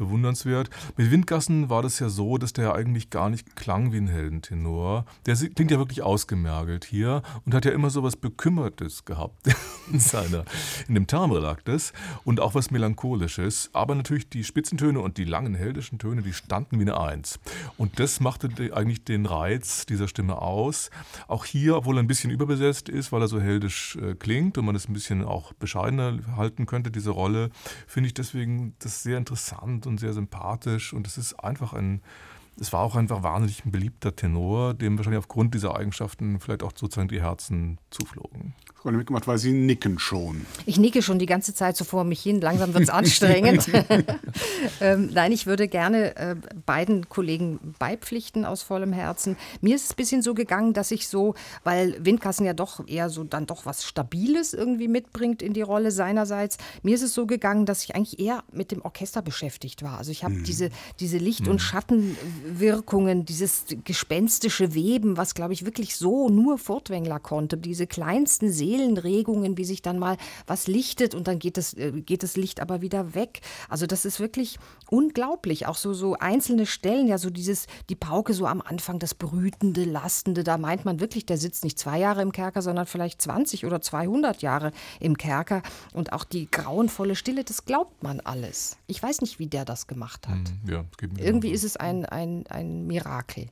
bewundernswert. Mit Windgassen war das ja so, dass der eigentlich gar nicht klang wie ein Heldentenor. Der klingt ja wirklich ausgemergelt hier und hat ja immer so was Bekümmertes gehabt [laughs] in, seiner, in dem Termrelaktis und auch was Melancholisches. Aber natürlich die Spitzentöne und die langen heldischen Töne, die standen wie eine Eins. Und das machte eigentlich den Reiz dieser Stimme aus. Auch hier, obwohl er ein bisschen überbesetzt ist, weil er so heldisch äh, klingt und man es ein bisschen auch bescheidener halten könnte, diese Rolle, finde ich deswegen das sehr interessant und sehr sympathisch und es ist einfach ein, es war auch einfach wahnsinnig ein beliebter Tenor, dem wahrscheinlich aufgrund dieser Eigenschaften vielleicht auch sozusagen die Herzen zuflogen. Frau mitgemacht, weil Sie nicken schon. Ich nicke schon die ganze Zeit so vor mich hin. Langsam wird es [laughs] anstrengend. [laughs] ähm, nein, ich würde gerne äh, beiden Kollegen beipflichten aus vollem Herzen. Mir ist es ein bisschen so gegangen, dass ich so, weil Windkassen ja doch eher so dann doch was Stabiles irgendwie mitbringt in die Rolle seinerseits. Mir ist es so gegangen, dass ich eigentlich eher mit dem Orchester beschäftigt war. Also ich habe mhm. diese, diese Licht- und mhm. Schattenwirkungen, dieses gespenstische Weben, was glaube ich wirklich so nur Furtwängler konnte, diese kleinsten Seen Seelenregungen, wie sich dann mal was lichtet und dann geht das, äh, geht das Licht aber wieder weg. Also das ist wirklich unglaublich. Auch so, so einzelne Stellen, ja, so dieses, die Pauke so am Anfang, das Brütende, Lastende, da meint man wirklich, der sitzt nicht zwei Jahre im Kerker, sondern vielleicht 20 oder 200 Jahre im Kerker. Und auch die grauenvolle Stille, das glaubt man alles. Ich weiß nicht, wie der das gemacht hat. Hm, ja, Irgendwie ist es ein, ein, ein Mirakel.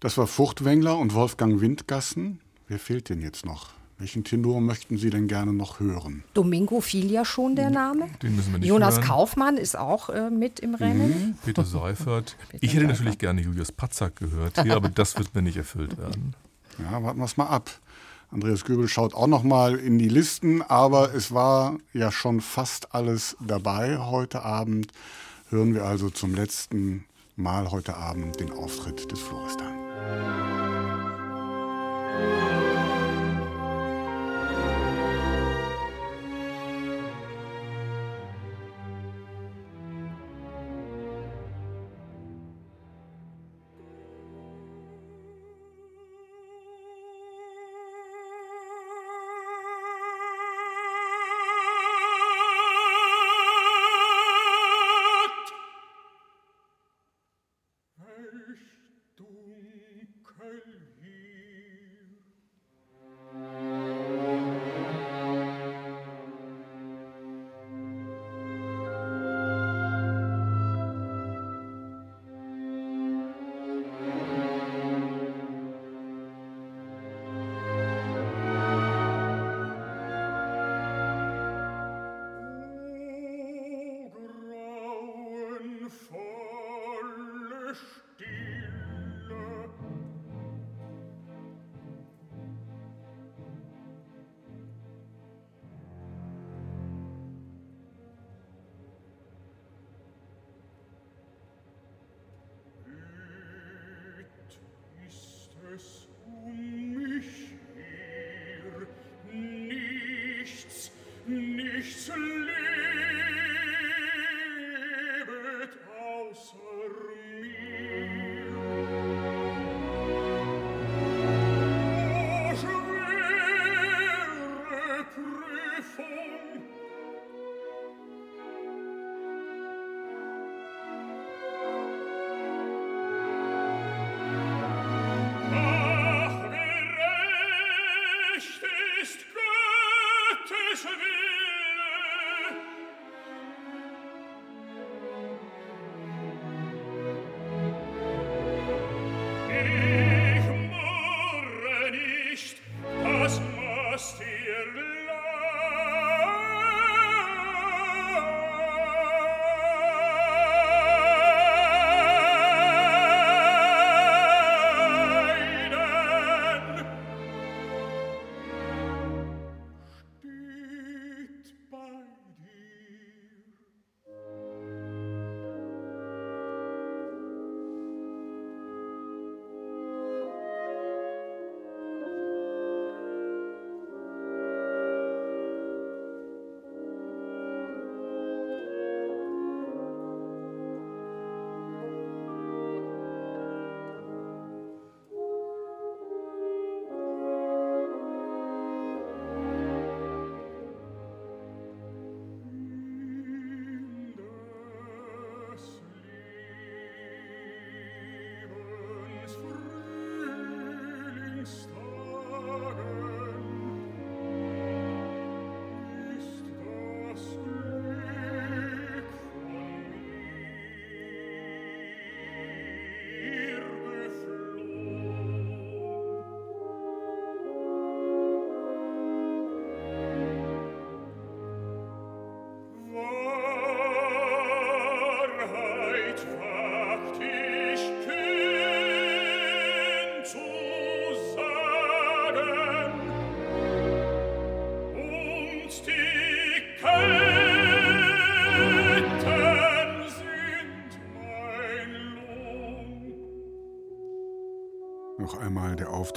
Das war Furchtwängler und Wolfgang Windgassen. Wer fehlt denn jetzt noch? Welchen Tenor möchten Sie denn gerne noch hören? Domingo fiel ja schon der Name. Den müssen wir nicht Jonas hören. Kaufmann ist auch äh, mit im Rennen. Mhm. [laughs] Peter Seifert. Peter ich hätte Seifert. natürlich gerne Julius Patzak gehört hier, aber das wird mir nicht erfüllt werden. Ja, warten wir es mal ab. Andreas Göbel schaut auch noch mal in die Listen, aber es war ja schon fast alles dabei heute Abend. Hören wir also zum letzten Mal heute Abend den Auftritt des Floristan.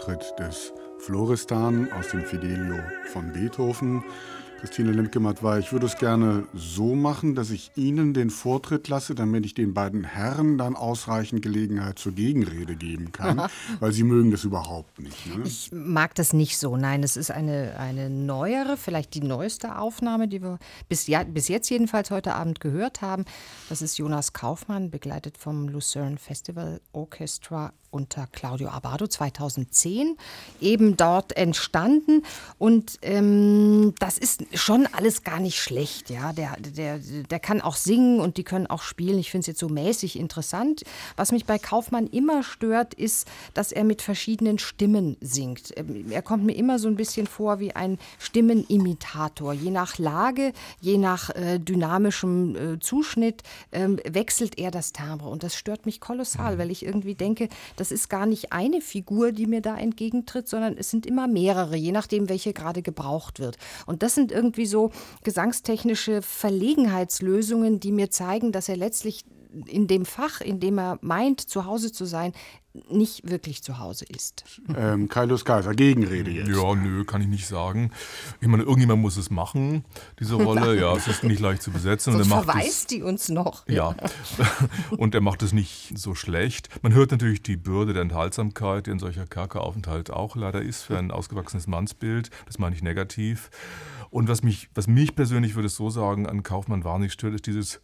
Auftritt des Floristan aus dem Fidelio von Beethoven. Christine Lemke-Matwei, ich würde es gerne so machen, dass ich Ihnen den Vortritt lasse, damit ich den beiden Herren dann ausreichend Gelegenheit zur Gegenrede geben kann, [laughs] weil Sie mögen das überhaupt nicht. Ne? Ich mag das nicht so. Nein, es ist eine, eine neuere, vielleicht die neueste Aufnahme, die wir bis, ja, bis jetzt jedenfalls heute Abend gehört haben. Das ist Jonas Kaufmann, begleitet vom Lucerne Festival Orchestra unter Claudio Abado 2010 eben dort entstanden und ähm, das ist schon alles gar nicht schlecht, ja. Der, der, der kann auch singen und die können auch spielen. Ich finde es jetzt so mäßig interessant. Was mich bei Kaufmann immer stört, ist, dass er mit verschiedenen Stimmen singt. Ähm, er kommt mir immer so ein bisschen vor wie ein Stimmenimitator. Je nach Lage, je nach äh, dynamischem äh, Zuschnitt äh, wechselt er das Timbre und das stört mich kolossal, weil ich irgendwie denke, das ist gar nicht eine Figur, die mir da entgegentritt, sondern es sind immer mehrere, je nachdem, welche gerade gebraucht wird. Und das sind irgendwie so gesangstechnische Verlegenheitslösungen, die mir zeigen, dass er letztlich in dem Fach, in dem er meint, zu Hause zu sein, nicht wirklich zu Hause ist. Ähm, Kaius Kaiser, Gegenrede jetzt. Ja, nö, kann ich nicht sagen. Ich meine, irgendjemand muss es machen, diese Rolle. [laughs] Ja, es ist nicht leicht zu besetzen. Sonst und verweist es, die uns noch. Ja, [laughs] und er macht es nicht so schlecht. Man hört natürlich die Bürde der Enthaltsamkeit, die ein solcher Kerkeraufenthalt auch leider ist für ein ausgewachsenes Mannsbild. Das meine ich negativ. Und was mich, was mich persönlich, würde ich so sagen, an Kaufmann wahnsinnig stört, ist dieses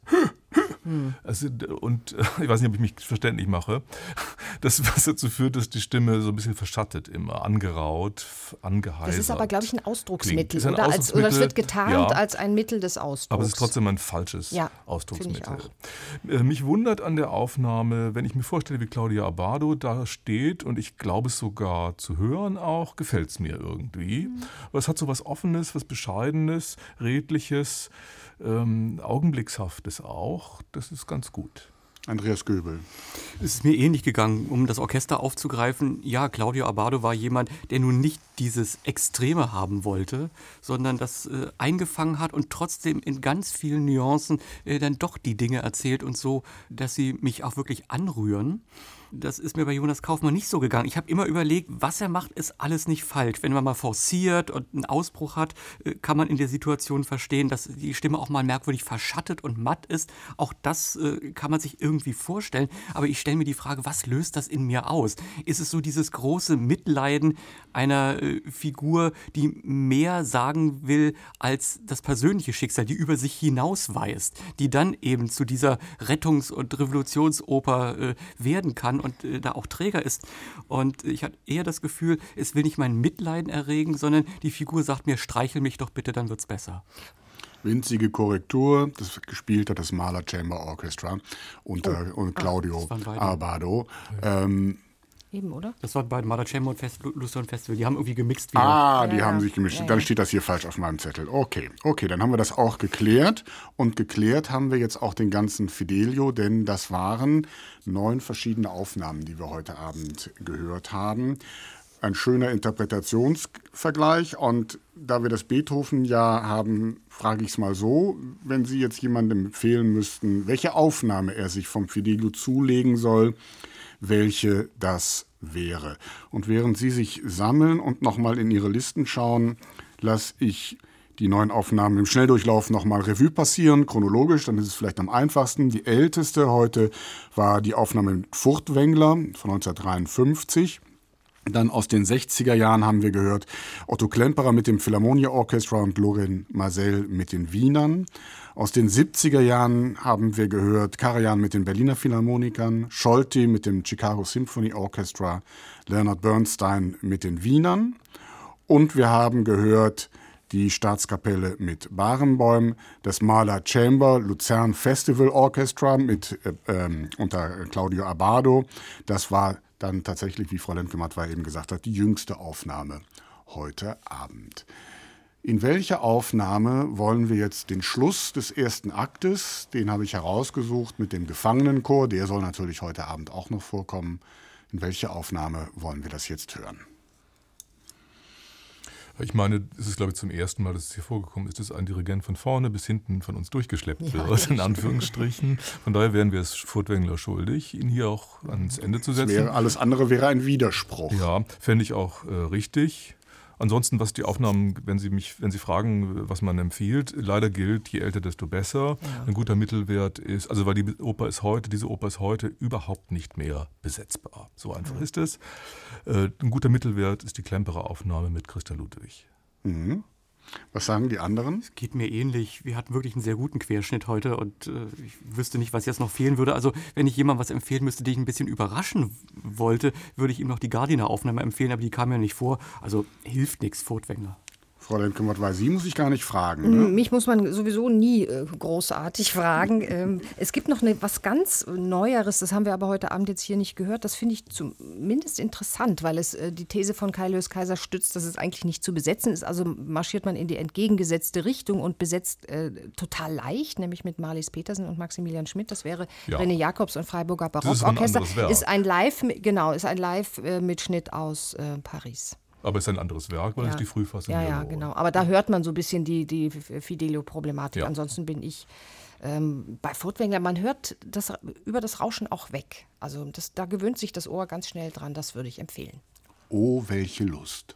hm. Also, und [laughs] ich weiß nicht, ob ich mich verständlich mache. Das, was dazu führt, dass die Stimme so ein bisschen verschattet, immer angeraut, angeheisert. Das ist aber, glaube ich, ein Ausdrucksmittel. Ein oder, Ausdrucksmittel als, oder es wird getarnt ja, als ein Mittel des Ausdrucks. Aber es ist trotzdem ein falsches ja, Ausdrucksmittel. Äh, mich wundert an der Aufnahme, wenn ich mir vorstelle, wie Claudia Abado da steht und ich glaube es sogar zu hören auch, gefällt es mir irgendwie. Mhm. Aber es hat so was Offenes, was Bescheidenes, Redliches ähm, Augenblickshaftes auch. Das ist ganz gut. Andreas Göbel. Es ist mir ähnlich gegangen, um das Orchester aufzugreifen. Ja, Claudio Abado war jemand, der nun nicht dieses Extreme haben wollte, sondern das äh, eingefangen hat und trotzdem in ganz vielen Nuancen äh, dann doch die Dinge erzählt und so, dass sie mich auch wirklich anrühren. Das ist mir bei Jonas Kaufmann nicht so gegangen. Ich habe immer überlegt, was er macht, ist alles nicht falsch. Wenn man mal forciert und einen Ausbruch hat, äh, kann man in der Situation verstehen, dass die Stimme auch mal merkwürdig verschattet und matt ist. Auch das äh, kann man sich irgendwie vorstellen. Aber ich stelle mir die Frage, was löst das in mir aus? Ist es so dieses große Mitleiden einer äh, Figur, die mehr sagen will als das persönliche Schicksal, die über sich hinausweist, die dann eben zu dieser Rettungs- und Revolutionsoper werden kann und äh, da auch Träger ist. Und ich hatte eher das Gefühl, es will nicht mein Mitleiden erregen, sondern die Figur sagt mir, streichel mich doch bitte, dann wird's besser winzige Korrektur. Das gespielt hat das Mahler Chamber Orchestra unter oh. Claudio ah, Arbado. Ähm, Eben, oder? Das war bei Mother Chamber und Fest, Lucerne Festival. Die haben irgendwie gemixt. Wieder. Ah, die ja, haben ja. sich gemischt. Ja, dann steht das hier falsch auf meinem Zettel. Okay, okay, dann haben wir das auch geklärt. Und geklärt haben wir jetzt auch den ganzen Fidelio, denn das waren neun verschiedene Aufnahmen, die wir heute Abend gehört haben. Ein schöner Interpretationsvergleich. Und da wir das Beethoven ja haben, frage ich es mal so, wenn Sie jetzt jemandem empfehlen müssten, welche Aufnahme er sich vom Fidelio zulegen soll, welche das wäre. Und während Sie sich sammeln und nochmal in Ihre Listen schauen, lasse ich die neuen Aufnahmen im Schnelldurchlauf nochmal Revue passieren, chronologisch, dann ist es vielleicht am einfachsten. Die älteste heute war die Aufnahme mit Furtwängler von 1953. Dann aus den 60er Jahren haben wir gehört Otto Klemperer mit dem Philharmonia Orchestra und Loren Marcel mit den Wienern. Aus den 70er Jahren haben wir gehört Karajan mit den Berliner Philharmonikern, Scholti mit dem Chicago Symphony Orchestra, Leonard Bernstein mit den Wienern und wir haben gehört die Staatskapelle mit Barenbäum, das Maler Chamber Luzern Festival Orchestra mit, äh, äh, unter Claudio Abado. Das war dann tatsächlich, wie Frau Lendgematt war eben gesagt hat, die jüngste Aufnahme heute Abend. In welcher Aufnahme wollen wir jetzt den Schluss des ersten Aktes, den habe ich herausgesucht mit dem Gefangenenchor, der soll natürlich heute Abend auch noch vorkommen. In welcher Aufnahme wollen wir das jetzt hören? Ich meine, es ist, glaube ich, zum ersten Mal, dass es hier vorgekommen ist, dass ein Dirigent von vorne bis hinten von uns durchgeschleppt ja, wird, in Anführungsstrichen. Von daher wären wir es Furtwängler schuldig, ihn hier auch ans Ende zu setzen. Wäre, alles andere wäre ein Widerspruch. Ja, fände ich auch äh, richtig. Ansonsten, was die Aufnahmen, wenn Sie mich, wenn Sie fragen, was man empfiehlt, leider gilt, je älter, desto besser. Ja. Ein guter Mittelwert ist, also weil die Oper ist heute, diese Oper ist heute überhaupt nicht mehr besetzbar. So einfach mhm. ist es. Äh, ein guter Mittelwert ist die Klemperer Aufnahme mit Christa Ludwig. Mhm. Was sagen die anderen? Es geht mir ähnlich. Wir hatten wirklich einen sehr guten Querschnitt heute und äh, ich wüsste nicht, was jetzt noch fehlen würde. Also, wenn ich jemandem was empfehlen müsste, den ich ein bisschen überraschen wollte, würde ich ihm noch die Gardiner-Aufnahme empfehlen, aber die kam ja nicht vor. Also hilft nichts, Furtwängler. Frau Lendkümmert, weil Sie muss ich gar nicht fragen. Ne? Mich muss man sowieso nie äh, großartig fragen. [laughs] ähm, es gibt noch eine, was ganz Neueres, das haben wir aber heute Abend jetzt hier nicht gehört. Das finde ich zumindest interessant, weil es äh, die These von Kai Lös Kaiser stützt, dass es eigentlich nicht zu besetzen ist. Also marschiert man in die entgegengesetzte Richtung und besetzt äh, total leicht, nämlich mit Marlies Petersen und Maximilian Schmidt. Das wäre ja. René Jakobs und Freiburger Barockorchester. Ist, ist ein Live, genau, ist ein Live-Mitschnitt äh, aus äh, Paris. Aber es ist ein anderes Werk, weil ja. es die Frühfassung Ja, ja, genau. Aber da hört man so ein bisschen die, die Fidelio-Problematik. Ja. Ansonsten bin ich ähm, bei Furtwängler, man hört das, über das Rauschen auch weg. Also das, da gewöhnt sich das Ohr ganz schnell dran. Das würde ich empfehlen. Oh, welche Lust.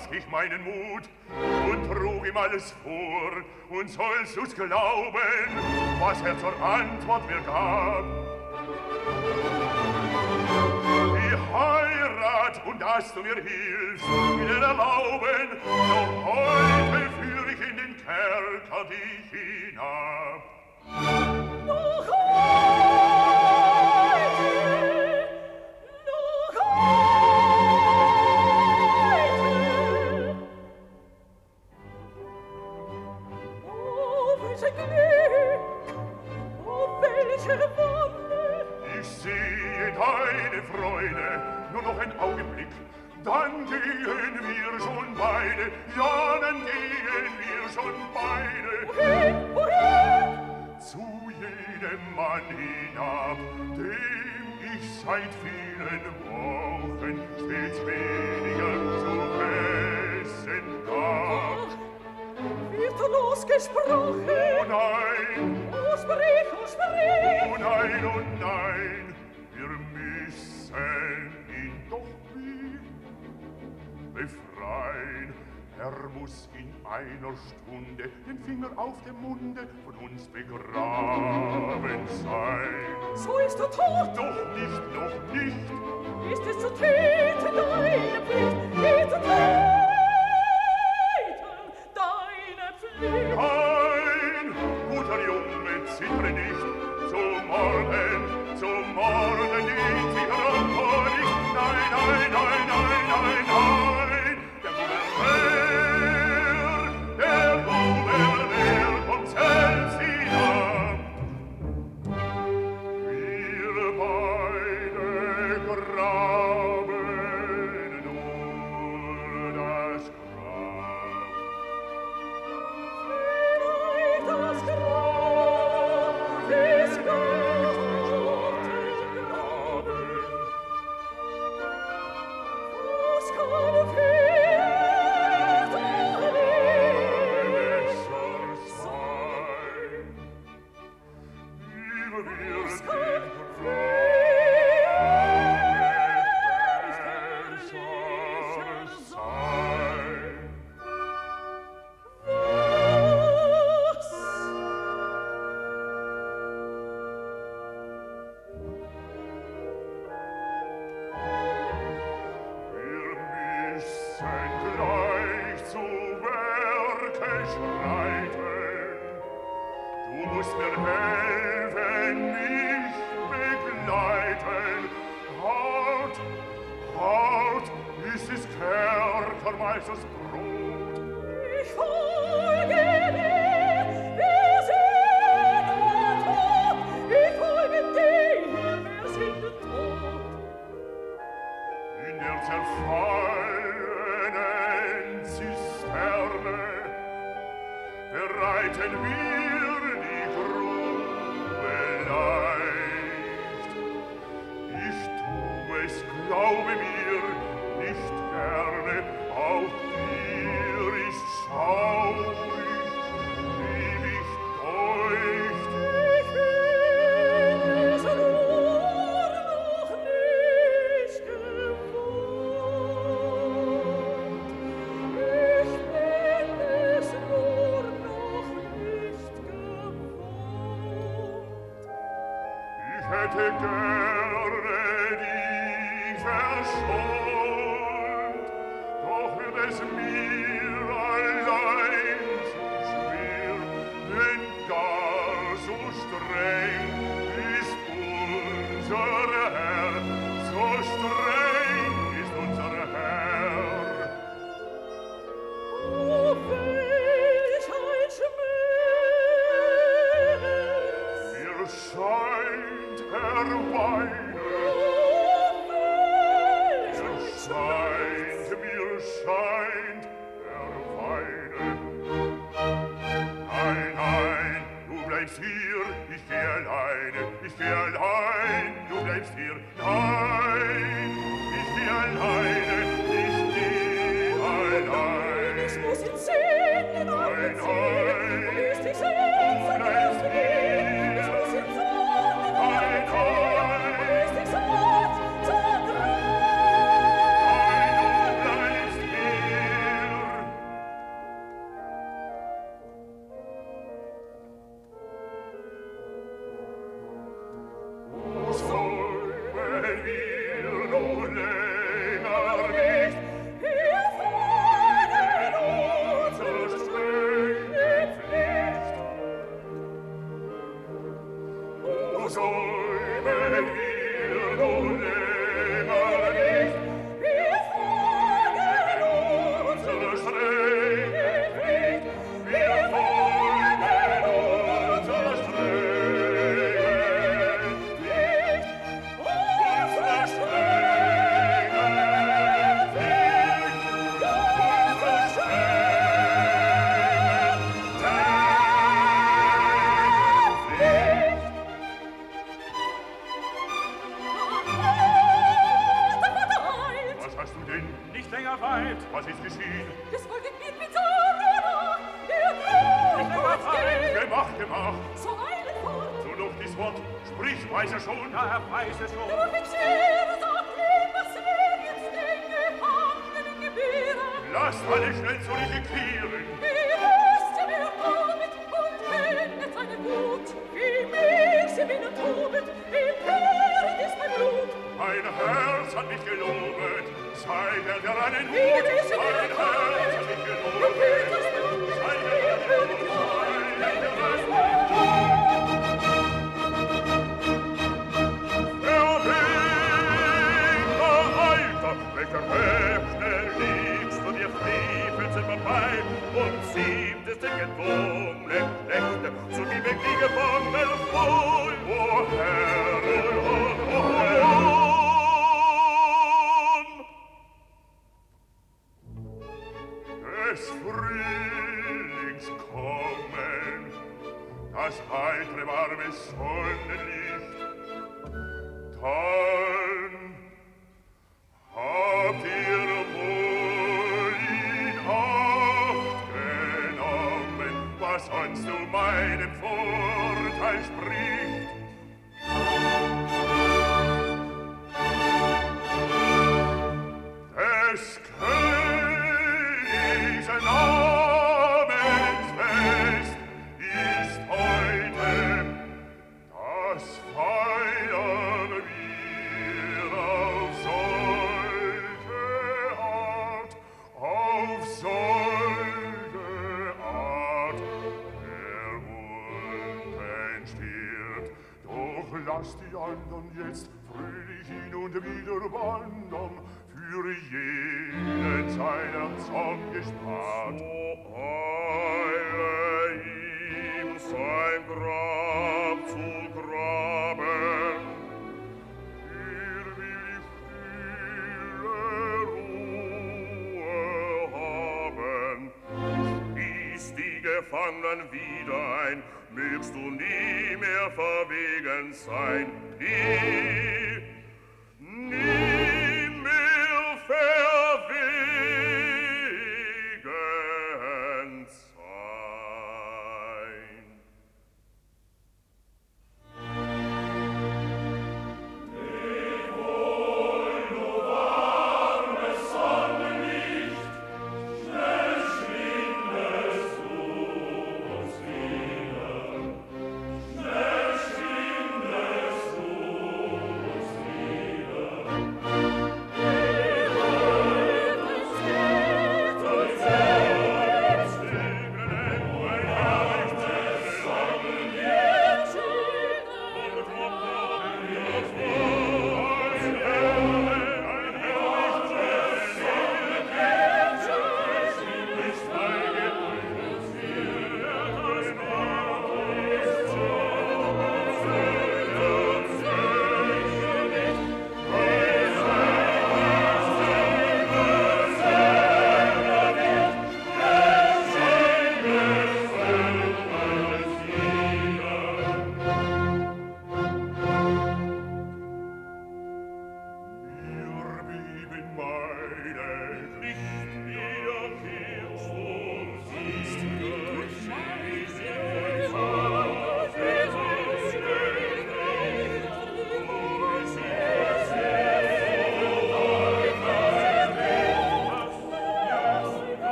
raffte ich meinen Mut und trug ihm alles vor und sollst du's glauben, was er zur Antwort mir gab. Die Heirat und dass du mir hilfst, will er erlauben, doch heute führ ich in den Kerker dich hinab. Er muss in einer Stunde den Finger auf dem Munde von uns begraben sein. So ist er tot. Doch nicht, doch nicht. Ist es zu täten, deine Pflicht? Ist zu täten, deine Pflicht? Nein, guter Junge, zittere nicht. Zum Morgen, zum Morgen, die Zigarren vor. Nein, nein, nein, nein. ist Herr, vermeiß es Brot. Ich folge dir.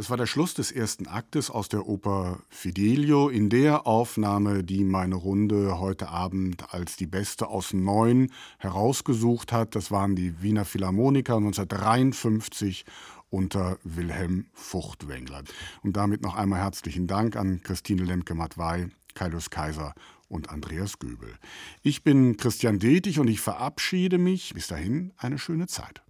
Das war der Schluss des ersten Aktes aus der Oper Fidelio. In der Aufnahme, die meine Runde heute Abend als die beste aus neun herausgesucht hat, das waren die Wiener Philharmoniker 1953 unter Wilhelm Furtwängler. Und damit noch einmal herzlichen Dank an Christine Lemke-Matwei, Kaius Kaiser und Andreas Göbel. Ich bin Christian Detig und ich verabschiede mich. Bis dahin eine schöne Zeit.